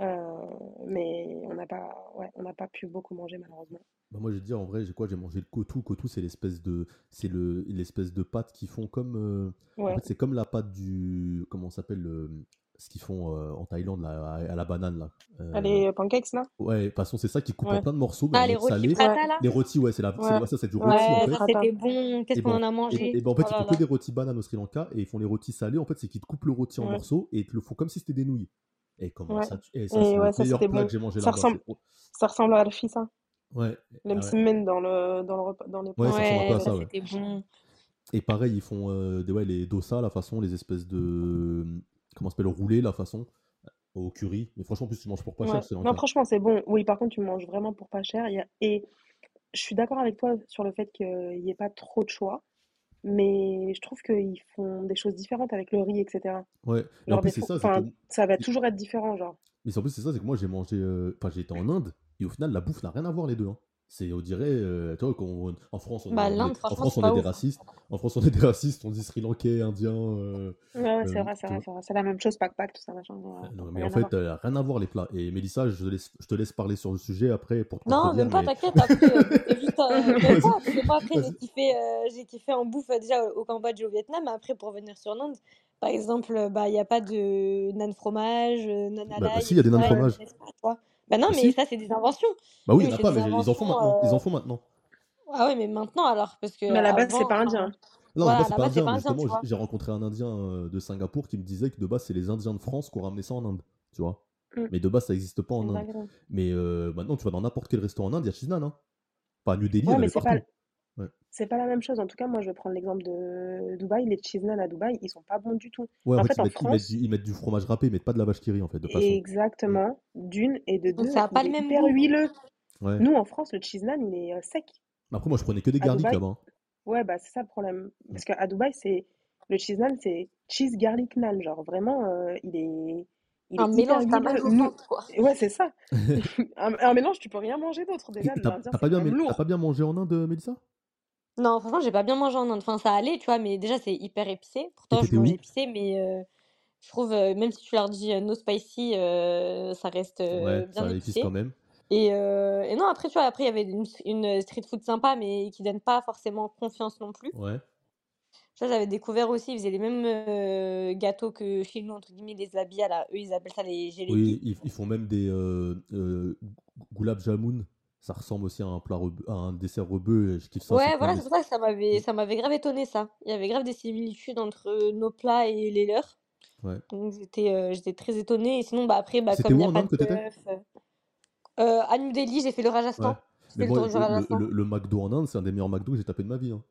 Euh, mais on n'a pas, ouais, on n'a pas pu beaucoup manger, malheureusement. Bah, moi, je vais te dire, en vrai, j'ai quoi? J'ai mangé le kotu. Kotu, c'est l'espèce de, c'est le, l'espèce de pâte qu'ils font comme, euh, en Ouais, fait, c'est comme la pâte du, comment ça s'appelle, le- ce qu'ils font euh, en Thaïlande là, à, à la banane là. Ah, Euh, les pancakes, là? ouais, de toute façon, c'est ça qui coupe en plein de morceaux, mais Ah, les rôtis salé. prata là? Les rôtis, ouais, c'est la, ouais, ça, c'est du rôti en fait. ça c'était bon. Qu'est-ce Et qu'on ben, en a mangé? et ben, en fait, Oh ils là font que là. des rôtis bananes au Sri Lanka et ils font les rôtis salés. En fait, c'est qu'ils te coupent le rôti en morceaux et ils te le font comme si c'était des nouilles. Et comment ouais. ça, tu- eh, ça, Et c'est le ça, meilleur plat bon. que j'ai mangé Ça c'est- ça ressemble à Alfie, ça. Ouais, Les ah ouais. dans le, dans le repas, dans les Ouais, Ouais, ça bon. Et pareil, ils font euh, des, ouais, les dosa, la façon, les espèces de. Comment ça s'appelle Roulés, la façon, au curry. Mais franchement, en plus, tu manges pour pas Ouais. cher, c'est Non, franchement, c'est bon. Oui, par contre, tu manges vraiment pour pas cher. Il y a... Et je suis d'accord avec toi sur le fait qu'il n'y ait pas trop de choix. Mais je trouve qu'ils font des choses différentes avec le riz, etc. Ouais, mais en Genre plus, c'est ça, que. ça va toujours être différent, genre. Mais en plus, c'est ça, c'est que moi, j'ai mangé. euh, Enfin, j'ai été en Inde et au final, la bouffe n'a rien à voir les deux. hein. C'est, on dirait, euh, qu'on- en France, on Bah, est- en France, on est des racistes. En France, on est des racistes, on dit Sri Lankais, Indien. euh, Ouais, c'est euh, vrai, c'est vrai, c'est vrai. C'est la même chose, pack-pack, tout ça, machin. ouais, Euh, Non, mais en à fait, euh, rien à voir les plats. Et Mélissa, je te laisse, je te laisse parler sur le sujet après pour te Non, même pas, mais t'inquiète. Après, euh, juste. euh, pas, après, j'ai kiffé, euh, j'ai kiffé en bouffe euh, déjà au Cambodge et au Vietnam. Mais après, pour revenir sur l'Inde, par exemple, euh, bah, il n'y a pas de nan fromage, euh, nan Bah, bah si, il y a des Ouais. fromage. Bah non, Bah mais si. ça, c'est des inventions. Bah oui, Oui, il n'y en a pas, mais ils en font inventions. maintenant. Ils euh, en font maintenant. Ah ouais, mais maintenant alors, parce que Mais à la base, c'est pas indien. Non, voilà, c'est la pas base, c'est indien, mais justement, j'ai rencontré un Indien euh, de Singapour qui me disait que de base, c'est les Indiens de France qui ont ramené ça en Inde. Tu vois. Mm, Mais de base, ça n'existe pas en Inde. Mais euh, maintenant, tu vas dans n'importe quel resto en Inde, il y a. Hein. Pas New Delhi, Ouais, mais c'est pas, c'est pas la même chose. En tout cas, moi, je vais prendre l'exemple de Dubaï. Les cheese naan à Dubaï, ils sont pas bons du tout. ouais en En fait, fait, ils en mettent, ils, mettent du, France, ils mettent du fromage râpé, ils mettent pas de la vache qui rit, en fait, de façon. Exactement, d'une et de deux, ça n'a pas le même hyper goût. huileux. Ouais. Nous, en France, le cheese naan, il est euh, sec. Mais Après, moi, je prenais que des garlics là-bas. hein. ouais, bah, c'est ça le problème. Parce qu'à Dubaï, c'est le cheese naan, c'est cheese garlic naan. Genre, vraiment, euh, il est, il Un mélange, t'as mal au quoi. ouais, c'est ça. Un, un mélange, tu peux rien manger d'autre. Déjà, t'as pas, bien, pas bien mangé en Inde, Mélissa? Non, franchement, j'ai pas bien mangé en Inde. Enfin, ça allait, tu vois, mais déjà, c'est hyper épicé. Et Pourtant, je t'étais mange où? épicé, mais euh, je trouve, euh, même si tu leur dis euh, no spicy, euh, ça reste euh, Ouais, bien ça épice épicé. quand même. Et, euh, et non, après, tu vois, après, il y avait une, une street food sympa, mais qui donne pas forcément confiance non plus. Ouais. Ça, j'avais découvert aussi, ils faisaient les mêmes euh, gâteaux que chez nous, entre guillemets, les habits, là, eux, ils appellent ça les Oui, ils, ils font même des euh, euh, gulab jamun. Ça ressemble aussi à un plat rebeu- à un dessert rebeu. et Je kiffe ça, Ouais, voilà, de... c'est pour ça que ça m'avait, ça m'avait grave étonné, ça. Il y avait grave des similitudes entre nos plats et les leurs. Ouais. Donc, j'étais euh, j'étais très étonnée. Et sinon, bah, après, bah, C'était comme il où n'y a en pas Inde de que t'étais bœuf. euh, euh, à New Delhi, j'ai fait le Ouais. Rajasthan. J'ai Mais fait le moi, tour du le, le, le- le McDo en Inde, c'est un des meilleurs McDo que j'ai tapé de ma vie. hein.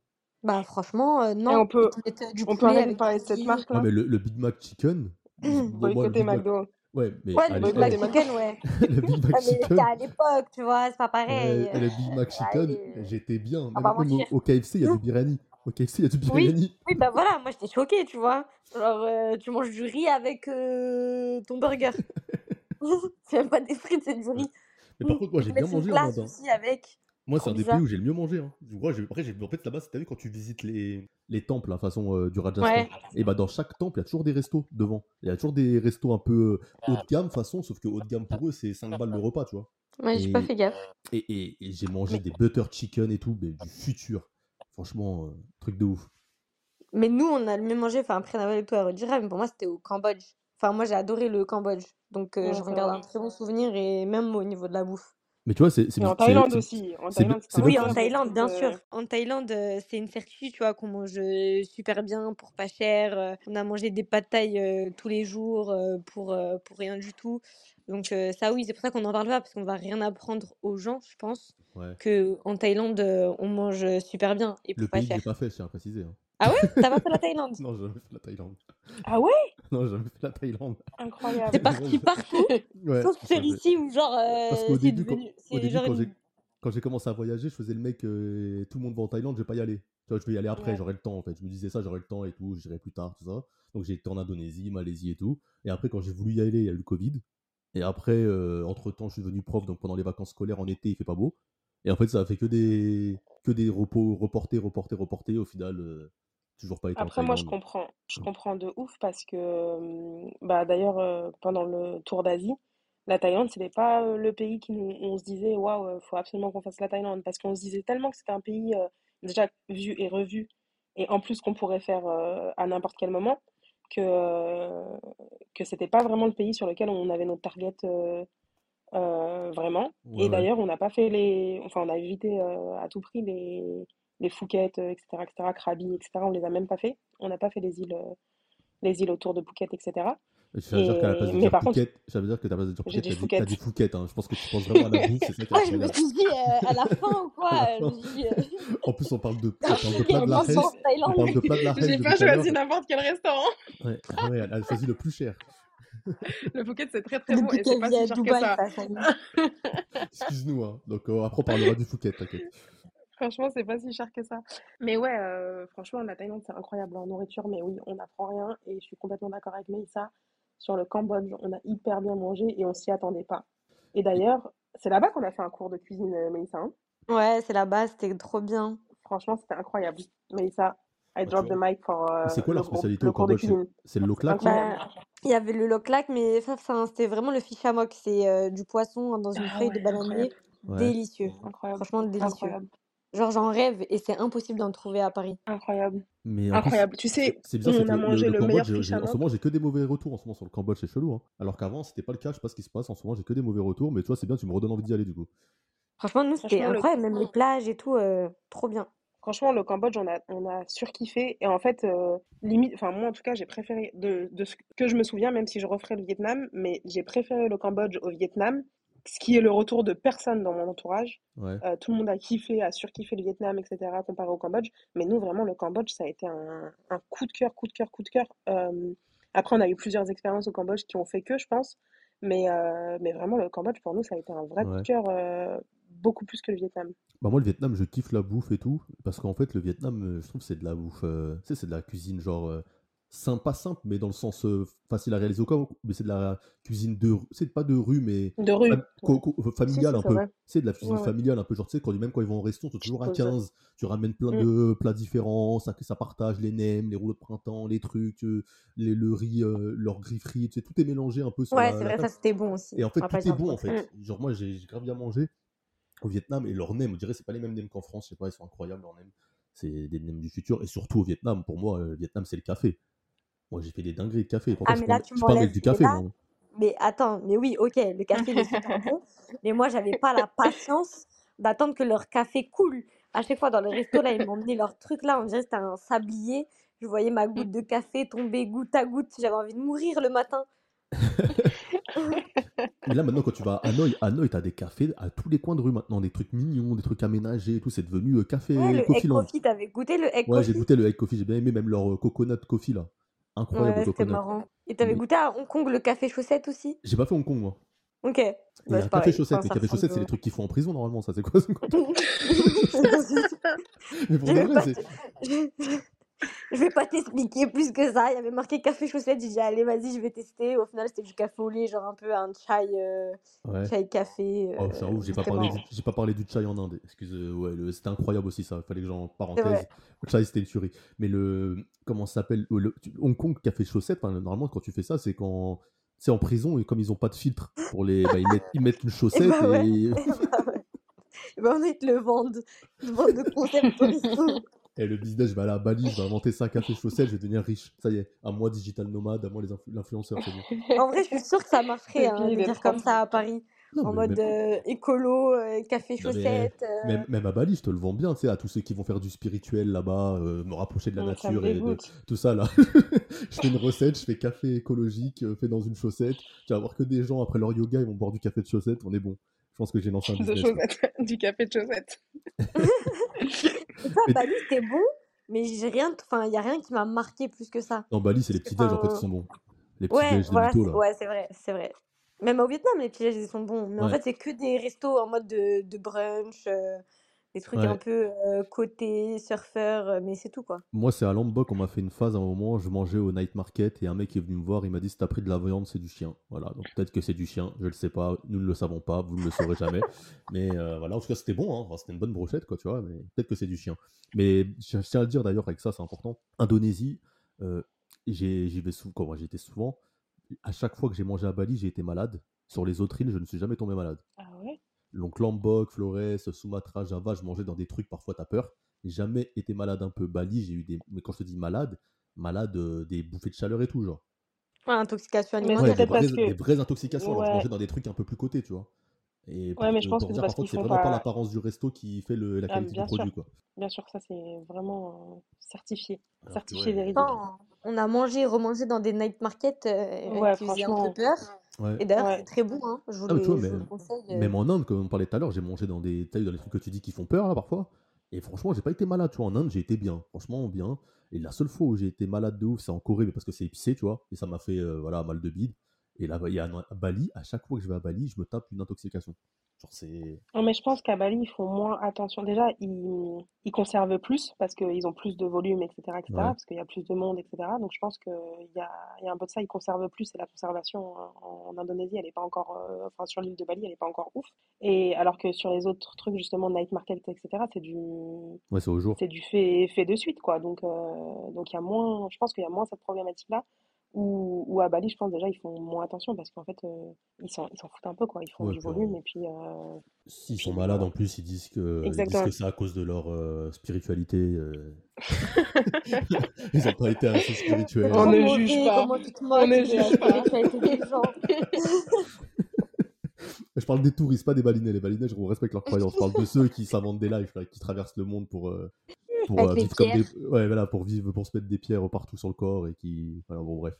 Bah, franchement, euh, Et non. on Ils peut, te mettent euh, du on peut poulet arrêter de avec parler de cette riz. Ouais, marque-là. mais le, le Big Mac Chicken, bon, moi, le Boycotter Big Mac. McDo. Ouais, mais Ouais, le Big Mac McDo. Chicken, ouais. le Big Mac Chicken, à l'époque, tu vois, c'est pas pareil. le Big Mac Chicken, Allez, j'étais bien. pas même au, KFC, il y a du biryani. Au KFC, il y a du biryani. oui, bah voilà, moi j'étais choquée, tu vois. Genre, euh, tu manges du riz avec euh, ton burger. C'est même pas des frites, c'est du riz. Mais par contre, moi, j'ai bien mangé en Inde. hein. aussi avec. Moi, c'est un des pays où j'ai le mieux mangé. Hein. Après, j'ai- en fait, là-bas, t'as vu quand tu visites les, les temples, la façon euh, du Rajasthan. Ouais. Et bah, dans chaque temple, il y a toujours des restos devant. Il y a toujours des restos un peu euh, haut de gamme, façon, sauf que haut de gamme pour eux, c'est 5 balles le repas, tu vois. Ouais, j'ai pas fait gaffe. et, et, et j'ai mangé Mais, des butter chicken et tout, mais du futur. Franchement, euh, truc de ouf. mais nous, on a le même mangé, enfin après Naval et tout à redire, mais pour moi c'était au Cambodge. Enfin, moi j'ai adoré le Cambodge. Donc euh, Ouais, je regarde un très bon souvenir et même au niveau de la bouffe. Mais tu vois, c'est c'est en c'est- Thaïlande aussi. En Thaïlande, Oui, en Thaïlande, bien de... sûr. En Thaïlande, euh, c'est une certitude, tu vois, qu'on mange euh, super bien pour pas cher. euh, on a mangé des pâtes thaï euh, tous les jours euh, pour, euh, pour rien du tout. Donc euh, ça, oui, c'est pour ça qu'on en parle pas, parce qu'on va rien apprendre aux gens, je pense, Ouais. que en Thaïlande, euh, on mange super bien et Le pour pas pays cher. pas fait, je tiens à préciser. hein. Ah ouais? T'as pas fait la Thaïlande? Non, j'ai jamais fait la Thaïlande. Ah ouais? Non, j'ai jamais fait la Thaïlande. T'es Incroyable. parti partout, Ouais, sauf fait- ici où genre Parce euh, qu'au c'est début, quand, devenu, au début, genre quand j'ai une... quand j'ai commencé à voyager, je faisais le mec, euh, tout le monde va en Thaïlande, je vais pas y aller. Tu vois, je vais y aller après, Ouais. j'aurai le temps en fait. Je me disais ça, j'aurai le temps et tout, j'irai plus tard, tout ça. Donc j'ai été en Indonésie, Malaisie et tout. Et après, quand j'ai voulu y aller, il y a eu le Covid. Et après, entre temps, je suis devenu prof, donc pendant les vacances scolaires en été, il fait pas beau. Et en fait, ça a fait que des, que des repos reportés, reportés, reportés. Au final, euh, toujours pas été en Après, moi, je comprends. Je Mm. comprends de ouf parce que, bah, d'ailleurs, euh, pendant le tour d'Asie, la Thaïlande, c'était pas euh, le pays qui nous, on se disait, waouh, faut absolument qu'on fasse la Thaïlande. Parce qu'on se disait tellement que c'était un pays euh, déjà vu et revu, et en plus qu'on pourrait faire à n'importe quel moment, que, que c'était pas vraiment le pays sur lequel on avait notre target vraiment. Ouais, Et ouais. d'ailleurs, on n'a pas fait les. Enfin, on a évité à tout prix les, les Phuket, euh, etc., etc., Krabi, etc. On les a même pas fait. On n'a pas fait les îles, euh, les îles autour de Phuket, etc. J'allais dire qu'à la place Et... de dire par contre, Phuket, j'allais dire que t'as pas de dire Phuket, t'as Phuket. dit Phuket. Hein. Je pense que tu penses vraiment à la bouffe, c'est ça qui a Moi, fait je me suis dit euh, à la fin ou quoi euh, dit, euh, En plus, on parle de, on parle de Phuket, plat de la On parle de plat de la J'ai pas choisi n'importe quel restaurant. Ouais, ah ouais, elle a choisi le plus cher. Le Phuket, c'est très très bon et c'est pas si cher que Dubaï, ça. ça, ça. Excuse-nous. Hein. Donc euh, après, on parlera du Phuket, t'inquiète. Franchement, c'est pas si cher que ça. Mais ouais, euh, franchement, la Thaïlande, c'est incroyable en nourriture. Mais oui, on n'apprend rien. Et je suis complètement d'accord avec Mélissa. Sur le Cambodge, on a hyper bien mangé et on s'y attendait pas. Et d'ailleurs, c'est là-bas qu'on a fait un cours de cuisine, euh, Mélissa. hein. Ouais, c'est là-bas, c'était trop bien. Franchement, c'était incroyable. Mélissa, I Bah, drop the mic pour euh, c'est quoi groupe- spécialité au Cambodge? C'est le loklak. Bah, il y avait le loklak, mais c'était vraiment le fish amok. C'est euh, du poisson dans une Ah feuille de bananier. incroyable. Délicieux. Incroyable. Franchement, délicieux. Incroyable. Genre, j'en rêve et c'est impossible d'en trouver à Paris. Incroyable. Mais plus, Incroyable. Tu sais, c'est bizarre, c'est on que a le- mangé le le Cambodge, meilleur fish en ce moment, j'ai que des mauvais retours en ce moment sur le Cambodge, c'est chelou. Hein. Alors qu'avant, c'était pas le cas, je sais pas ce qui se passe. En ce moment, j'ai que des mauvais retours, mais toi, c'est bien, tu me redonnes envie d'y aller du coup. Franchement, nous, c'était Franchement, le, incroyable. Même les plages et tout, euh, trop bien. franchement, le Cambodge, on a, on a surkiffé. Et en fait, euh, limite, enfin, moi, en tout cas, j'ai préféré, de, de ce que je me souviens, même si je referais le Vietnam, mais j'ai préféré le Cambodge au Vietnam, ce qui est le retour de personne dans mon entourage. Ouais. Euh, tout le monde a kiffé, a surkiffé le Vietnam, etc., comparé au Cambodge. Mais nous, vraiment, le Cambodge, ça a été un, un coup de cœur, coup de cœur, coup de cœur. Euh, après, on a eu plusieurs expériences au Cambodge qui ont fait que, je pense. Mais, euh, mais vraiment, le Cambodge, pour nous, ça a été un vrai coup de cœur, beaucoup plus que le Vietnam. Bah moi, le Vietnam, je kiffe la bouffe et tout. Parce qu'en fait, le Vietnam, je trouve c'est de la bouffe. c'est de la cuisine genre. Euh, simple, pas simple, mais dans le sens euh, facile à réaliser au cas où. Mais c'est de la cuisine de. C'est pas de rue, mais. De rue. Si, familiale si, un c'est peu. C'est de la cuisine Ouais, familiale un peu. Genre, tu sais, quand, même quand ils vont au resto, Tu toujours à poses. 15. Tu ramènes plein Mm. de plats différents. Ça, ça partage les nems, les rouleaux de printemps, les trucs, euh, les, le riz, euh, leur. Tu sais, tout est mélangé un peu sur Ouais, c'est vrai, ça, c'était bon aussi. Et en fait, tout est bon en fait. Genre, moi, j'ai grave bien mangé au Vietnam et leurs nems, on dirait, c'est pas les mêmes nems qu'en France. Je sais pas, ils sont incroyables, leurs nems. C'est des nems du futur. Et surtout au Vietnam, pour moi, euh, le Vietnam, c'est le café. Moi, j'ai fait des dingueries de café. Pourtant, Ah, mais là, tu m'enlèves. du café, là, mais attends, mais oui, ok, le café, il est super bon. Mais moi, j'avais pas la patience d'attendre que leur café coule. À chaque fois, dans le resto, là, ils m'emmenaient leur truc, là, on dirait que c'était un sablier. Je voyais ma goutte de café tomber goutte à goutte. J'avais envie de mourir le matin. Mais là, maintenant, quand tu vas à Hanoï, Hanoï, t'as des cafés à tous les coins de rue maintenant, des trucs mignons, des trucs aménagés et tout. C'est devenu euh, café Ouais, le egg Coffee Land. coffee, t'avais goûté le egg Ouais, j'ai coffee? goûté le egg coffee, j'ai bien aimé même leur euh, coconut coffee là. Incroyable Ouais, c'était marrant. Et t'avais goûté à Hong Kong le café chaussette aussi? j'ai pas fait Hong Kong moi. Ok, bah, un café chaussette, Enfin, mais ça café chaussette, c'est les trucs qu'ils font en prison normalement, ça c'est quoi Mais pour de vrai, c'est. Je... vais pas t'expliquer plus que ça. Il y avait marqué café chaussette. J'ai dit, allez, vas-y, je vais tester. Au final, c'était du café au lait, genre un peu un chai, euh, Ouais. chai café. Oh, euh, j'ai pas parlé du, marrant. j'ai pas parlé du chai en Inde. Excuse, euh, ouais, le- c'était incroyable aussi ça. Fallait que j'en parenthèse. Le chai c'était une tuerie. Mais le comment ça s'appelle le, Hong Kong café chaussette. normalement quand tu fais ça, c'est quand c'est en prison et comme ils ont pas de filtre pour les, bah, ils mettent ils mettent une Et chaussette et Et bah. Et bah, on est le vendent. Ils te vendent de concept. Et le business, je vais aller à Bali, je vais inventer 5 cafés chaussettes, je vais devenir riche. Ça y est, à moi digital nomade, à moi les influ- l'influenceur, bon. En vrai, je suis sûre que ça marcherait, Le hein, de dire comme ça à Paris. Non, En mode même, euh, écolo, euh, café chaussette. euh, même, même à Bali, je te le vends bien, tu sais, à tous ceux qui vont faire du spirituel là-bas, euh, me rapprocher de la nature et de tout ça là. je fais une recette, je fais café écologique, euh, fait dans une chaussette. Tu vas voir que des gens après leur yoga, ils vont boire du café de chaussette, on est bon. Je pense que j'ai lancé un De business. là. chaussettes. Du café de chaussettes. Mais Bali, c'était bon, mais j'ai rien, enfin, il y a rien qui m'a marqué plus que ça. dans Bali, c'est les petits déj en fait qui sont bons. Les petits ouais, déj des voilà, mythos là. ouais, c'est vrai, c'est vrai. Même au Vietnam, les petits déj, ils sont bons. Mais en fait, c'est que des restos en mode de, de brunch, euh, Des trucs un peu euh, côté surfeur, mais c'est tout quoi. Moi, c'est à Lombok, on m'a fait une phase à un moment, je mangeais au night market et un mec est venu me voir, il m'a dit si t'as pris de la viande, c'est du chien. Voilà, donc peut-être que c'est du chien, je le sais pas, nous ne le savons pas, vous ne le saurez jamais. Mais euh, voilà, en tout cas, c'était bon, hein. Enfin, c'était une bonne brochette, quoi, tu vois, mais peut-être que c'est du chien. Mais je tiens à le dire d'ailleurs, avec ça, c'est important. Indonésie, euh, j'y vais souvent, quand moi, j'y étais souvent, à chaque fois que j'ai mangé à Bali, j'ai été malade. Sur les autres îles, je ne suis jamais tombé malade. Ouais? Donc Lombok, Flores, Sumatra, Java, je mangeais dans des trucs, parfois t'as peur. J'ai jamais été malade un peu. Bali, j'ai eu des. Mais quand je te dis malade, malade euh, des bouffées de chaleur et tout, genre. Ouais, intoxication Mais Ouais, c'est des alimentaire. vraies, que. des vraies intoxications. Genre, je Ouais. mangeais dans des trucs un peu plus cotés, tu vois. Et Ouais, mais je pense que c'est par contre, c'est vraiment pas pas. l'apparence du resto qui fait le- la Ah, qualité du bien sûr. produit, quoi. Bien sûr, ça c'est vraiment euh, certifié. Alors Certifié ouais, véridique. On a mangé et remangé dans des night markets euh, Ouais, qui faisaient un peu franchement. peur. Ouais. Et d'ailleurs, Ouais. c'est très bon, hein. Je vous Ah, vois, je vous le conseille. euh. Même en Inde, comme on parlait tout à l'heure, j'ai mangé dans des, dans les trucs que tu dis qui font peur, là, parfois. Et franchement, j'ai pas été malade, tu vois. En Inde, j'ai été bien. Franchement, bien. Et la seule fois où j'ai été malade de ouf, c'est en Corée, mais parce que c'est épicé, tu vois. Et ça m'a fait, euh, voilà, mal de bide. Et là, il y a un- à Bali, à chaque fois que je vais à Bali, je me tape une intoxication. Non, mais je pense qu'à Bali, ils font moins attention. Déjà, ils, ils conservent plus parce qu'ils ont plus de volume, etc., etc., Ouais. parce qu'il y a plus de monde, etc. Donc, je pense qu'il y a, il y a un peu de ça, ils conservent plus et la conservation en, en Indonésie, elle n'est pas encore, euh, enfin, sur l'île de Bali, elle n'est pas encore ouf. Et alors que sur les autres trucs, justement, night market, etc., c'est du, Ouais, c'est au jour. c'est du fait, fait de suite, quoi. Donc, euh, donc il y a moins, je pense qu'il y a moins cette problématique-là. Ou, ou à Bali, je pense déjà, ils font moins attention parce qu'en fait, euh, ils s'en, ils s'en foutent un peu, quoi. Ils font Ouais, du volume et puis, euh, S'ils sont malades voilà. en plus, ils disent que, ils disent Exactement. que c'est à cause de leur euh, spiritualité. euh. ils ont pas été assez spirituels. On ne juge pas. comment tu te On ne juge pas. spiritualité des gens. Je parle des touristes, pas des balinais. Les balinais, je respecte leurs croyances. Je parle de ceux qui s'inventent des lives, là, qui traversent le monde pour, euh, pour Avec euh, vivre comme des. Ouais, voilà, pour vivre, pour se mettre des pierres partout sur le corps et qui. Voilà, bon, bref.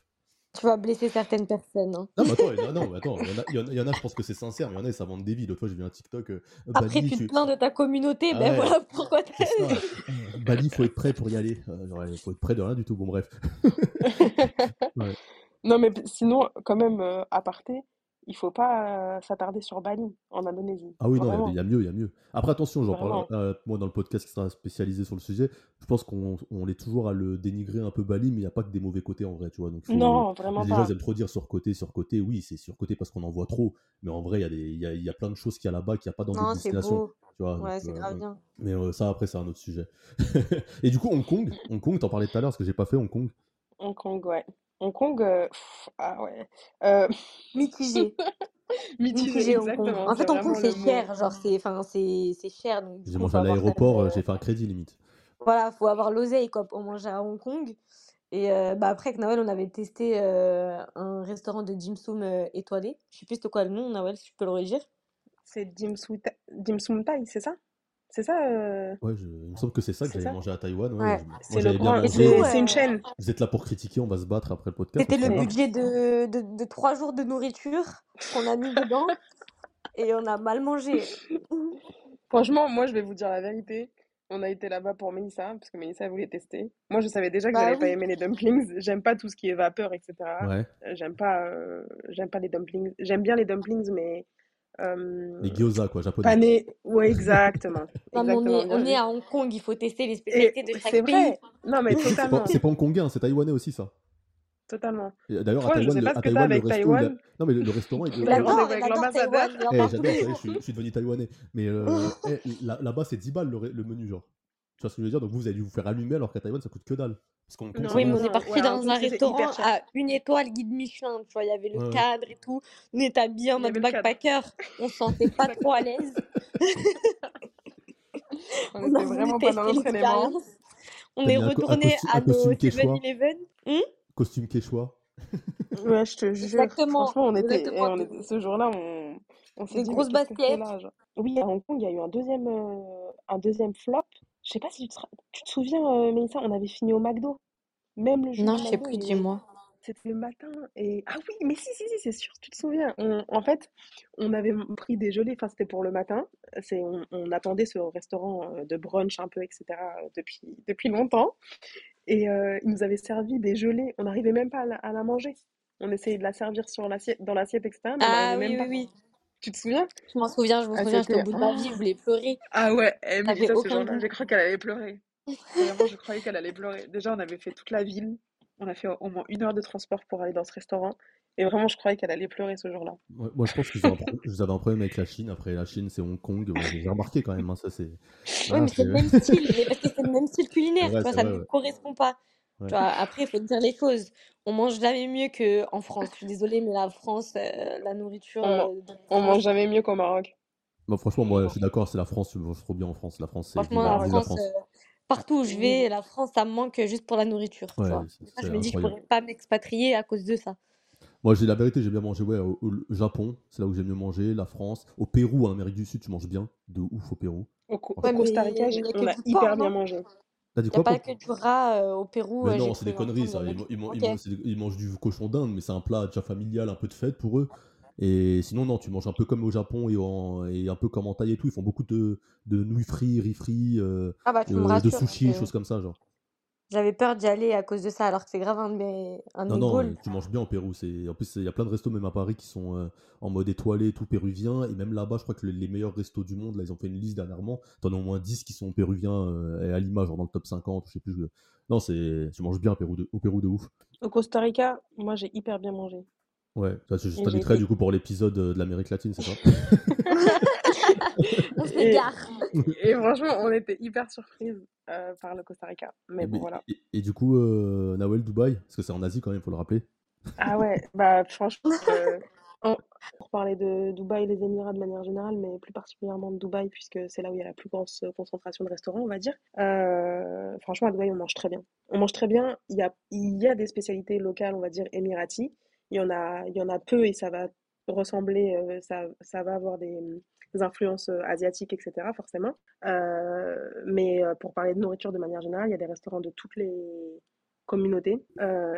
Tu vas blesser certaines personnes. hein. Non, mais attends, il y en a, non, mais attends, il y en a, y en je pense que c'est sincère, mais il y en a, ils s'inventent des vies. L'autre fois, j'ai vu un TikTok. euh, Après, Bali, tu te plains de ta communauté, Ah ben ouais. voilà pourquoi t'as... ça. Bali, faut être prêt pour y aller. Euh, genre, faut être prêt de rien du tout. Bon, bref. Ouais. Non, mais sinon, quand même, euh, aparté, il faut pas euh, s'attarder sur Bali, en Indonésie. Ah oui, non, il y a- y, mieux, il y a mieux. Après, attention, j'en parle, euh, moi, dans le podcast qui sera spécialisé sur le sujet, je pense qu'on on est toujours à le dénigrer un peu Bali, mais il n'y a pas que des mauvais côtés en vrai, tu vois. Donc, faut- Non, vraiment les gens, pas. ils aiment trop dire surcoté, surcoté. Oui, c'est surcoté parce qu'on en voit trop, mais en vrai, il y, a des- il y, a, il y a plein de choses qu'il y a là-bas qu'il n'y a pas dans d'autres destinations. beau. Tu vois, Ouais, c'est euh, grave ouais. bien. Mais euh, ça, après, c'est un autre sujet. Et du coup, Hong Kong, Hong Kong, t'en parlais tout à l'heure, parce que j'ai pas fait Hong Kong. Hong Kong, ouais. Hong Kong, euh, pff, ah ouais. Euh, Mitigé. mitigé, Mitigé Hong Kong. exactement, En c'est fait, Hong Kong, vraiment le c'est mot. cher. Genre, c'est enfin, c'est c'est cher. Donc, du J'ai coup, mangé faut à l'aéroport, euh, euh, j'ai fait un crédit limite. Voilà, faut avoir l'oseille quoi pour manger à Hong Kong. Et euh, bah après avec Nawel, on avait testé euh, un restaurant de dim sum euh, étoilé. Je sais plus c'était quoi le nom, Nawel, si tu peux le redire. C'est dim sum, ta- dim sum tai, c'est ça? C'est ça, euh, Ouais, je- il me semble que c'est ça que j'avais mangé à Taïwan. Ouais, Ouais. je- C'est grand, c'est une euh, chaîne. Vous êtes là pour critiquer, on va se battre après le podcast, c'était le budget de, de, de trois jours de nourriture qu'on a mis dedans et on a mal mangé. Franchement, moi, je vais vous dire la vérité. On a été là-bas pour Mélissa, parce que Mélissa elle voulait tester. Moi, je savais déjà que Bah j'allais pas oui. aimer les dumplings. J'aime pas tout ce qui est vapeur, etc. Ouais. Euh, J'aime pas, euh, j'aime pas les dumplings. J'aime bien les dumplings, mais euh, Les gyoza, quoi, japonais. panés. Ouais, exactement. Non, on est, on est à Hong Kong, il faut tester les Et spécialités de c'est chaque pays. vrai. Non, mais c'est pas, pas hongkongais, hein, c'est taïwanais aussi, ça. Totalement. Et D'ailleurs, à Taïwan, le, à Taïwan, le a... Taïwan. Non, mais le, le restaurant, Eh, parle j'adore, est, toujours. je suis, devenu taïwanais. Mais euh, eh, là- là-bas, c'est 10 balles le menu, genre. Tu vois ce que je veux dire? Donc vous, vous allez dû vous faire allumer alors qu'à Taïwan, ça coûte que dalle. Parce ça Oui, mais on est parti ouais, dans un restaurant à une étoile guide Michelin. Tu vois, il y avait le. Ouais, cadre et tout. Nous, on était habillés en mode avait le cadre. backpacker. On se sentait pas trop à l'aise. On était vraiment pas dans notre élément. On est retourné costume, à nos costume quechua? 7-Eleven. Hmm? Costume quechua? Ouais, je te jure. Exactement, Franchement, on était, exactement. on était, ce jour-là, on, on s'est des dit, qu'on là, genre? Oui, à Hong Kong, il y a eu un deuxième, euh, un deuxième flop. Je sais pas si tu te, ra- tu te souviens, euh, Mélissa, on avait fini au McDo. Même le jour Non, du je sais McDo, plus, il dis-moi. C'était le matin et ah oui mais si si si c'est sûr tu te souviens on- en fait on avait pris des gelées enfin c'était pour le matin c'est on, on attendait ce restaurant euh, de brunch un peu etc euh, depuis depuis longtemps et euh, ils nous avaient servi des gelées on n'arrivait même pas à la, à la manger on essayait de la servir sur l'assiette dans l'assiette etc mais on Ah oui, même oui, pas oui. Tu te souviens? Je m'en souviens, je me Ah, souviens, j'étais au bout de ma vie, je voulais pleurer. Ah ouais, eh, mais ça, ce aucun jour-là, j'ai cru qu'elle allait pleurer. Vraiment, je croyais qu'elle allait pleurer. Déjà, on avait fait toute la ville. On a fait au moins une heure de transport pour aller dans ce restaurant. Et vraiment, je croyais qu'elle allait pleurer ce jour-là. Ouais, moi, je pense que vous avez un problème avec la Chine. Après, la Chine, c'est Hong Kong. Bon, J'ai remarqué quand même. hein, ça, c'est. Oui, Voilà, mais c'est le même style, mais parce que c'est le même style culinaire, vrai, ça ne ouais. correspond pas. Ouais. Tu vois, après, il faut dire les choses. On mange jamais mieux qu'en France. Je suis désolée, mais la France, euh, la nourriture On, euh, de la on mange France, jamais mieux qu'au Maroc. Bon, franchement, moi, je suis d'accord. C'est la France. Je mange trop bien en France. La France, c'est. Franchement, la, France, France. euh, partout où je vais, la France, ça me manque juste pour la nourriture, tu Ouais, vois. c'est Et ça, c'est je me dis, je incroyable. pourrais pas m'expatrier à cause de ça. Moi, j'ai la vérité, j'ai bien mangé ouais, au, au Japon, c'est là où j'ai mieux mangé, la France. Au Pérou, en Amérique du Sud, tu manges bien, de ouf au Pérou. Au, Co- au Ouais, Franchement. Costa Rica, il j'ai- n'y a on que a du hyper bien non? mangé. T'as dit Il n'y a quoi pas que du rat euh, au Pérou, Mais euh, non, c'est des conneries ça. Ils, mangent du cochon d'Inde, mais c'est un plat déjà familial, un peu de fête pour eux. Et sinon, non, tu manges un peu comme au Japon et, en- et un peu comme en Thaï et tout. Ils font beaucoup de, de nouilles frites, riz frits, euh, Ah bah, euh, de que choses comme ça, genre. J'avais peur d'y aller à cause de ça, alors que c'est grave un de mes, un de Non, mes non, goals. tu manges bien au Pérou. C'est... En plus, il y a plein de restos, même à Paris, qui sont euh, en mode étoilé, tout péruvien. Et même là-bas, je crois que les, les meilleurs restos du monde, là, ils ont fait une liste dernièrement. T'en as au moins 10 qui sont péruviens euh, et à l'image, genre dans le top 50, je sais plus. je- Non, c'est... tu manges bien au Pérou de, au Pérou de ouf. Au Costa Rica, moi, j'ai hyper bien mangé. Ouais, ça, je Et t'inviterai été. du coup pour l'épisode euh, de l'Amérique latine, c'est ça? On Et, s'égare. et franchement, on était hyper surprises euh, par le Costa Rica. Mais et, bon, voilà. et- et du coup, euh, Nawel, Dubaï, parce que c'est en Asie quand même, faut le rappeler. Ah ouais, bah franchement, euh, en- pour parler de Dubaï et les Émirats de manière générale, mais plus particulièrement de Dubaï, puisque c'est là où il y a la plus grosse concentration de restaurants, on va dire. Euh, franchement, à Dubaï, on mange très bien. On mange très bien. Il y a, il y a des spécialités locales, on va dire, émiraties. Il y en a, il y en a peu et ça va ressembler, euh, ça, ça va avoir des, des influences euh, asiatiques, etc., forcément. Euh, mais pour parler de nourriture de manière générale, il y a des restaurants de toutes les communautés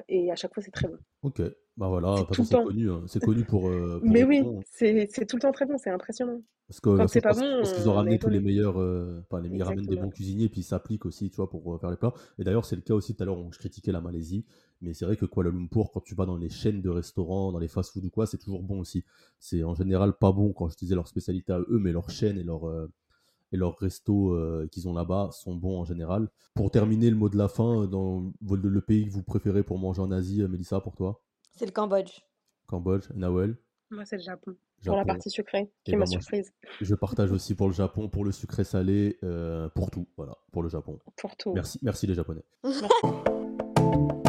et à chaque fois, c'est très bon. Ok, bah voilà, C'est temps. connu, hein. C'est connu pour, pour Mais oui, bon. c'est tout le temps très bon, c'est impressionnant. Parce que parce c'est pas bon, pense qu'ils ont ramené tous les meilleurs, euh, enfin, les, ils ramènent des bons cuisiniers, puis ils s'appliquent aussi, tu vois, pour faire les plats. Et d'ailleurs, c'est le cas aussi, tout à l'heure, on- je critiquais la Malaisie, mais c'est vrai que Kuala Lumpur, quand tu vas dans les chaînes de restaurants, dans les fast-food ou quoi, c'est toujours bon aussi. C'est en général pas bon quand je disais leur spécialité à eux, mais leurs chaînes et leurs euh, et leurs restos euh, qu'ils ont là-bas sont bons en général. Pour terminer, le mot de la fin, euh, dans le le pays que vous préférez pour manger en Asie, euh, Mélissa, pour toi? C'est le Cambodge. Cambodge, Nawel, Moi, c'est le Japon. Pour la partie sucrée, qui est ma ben surprise. je partage aussi pour le Japon, pour le sucré salé, euh, pour tout, voilà, pour le Japon. Pour tout. Merci, merci les Japonais. Merci.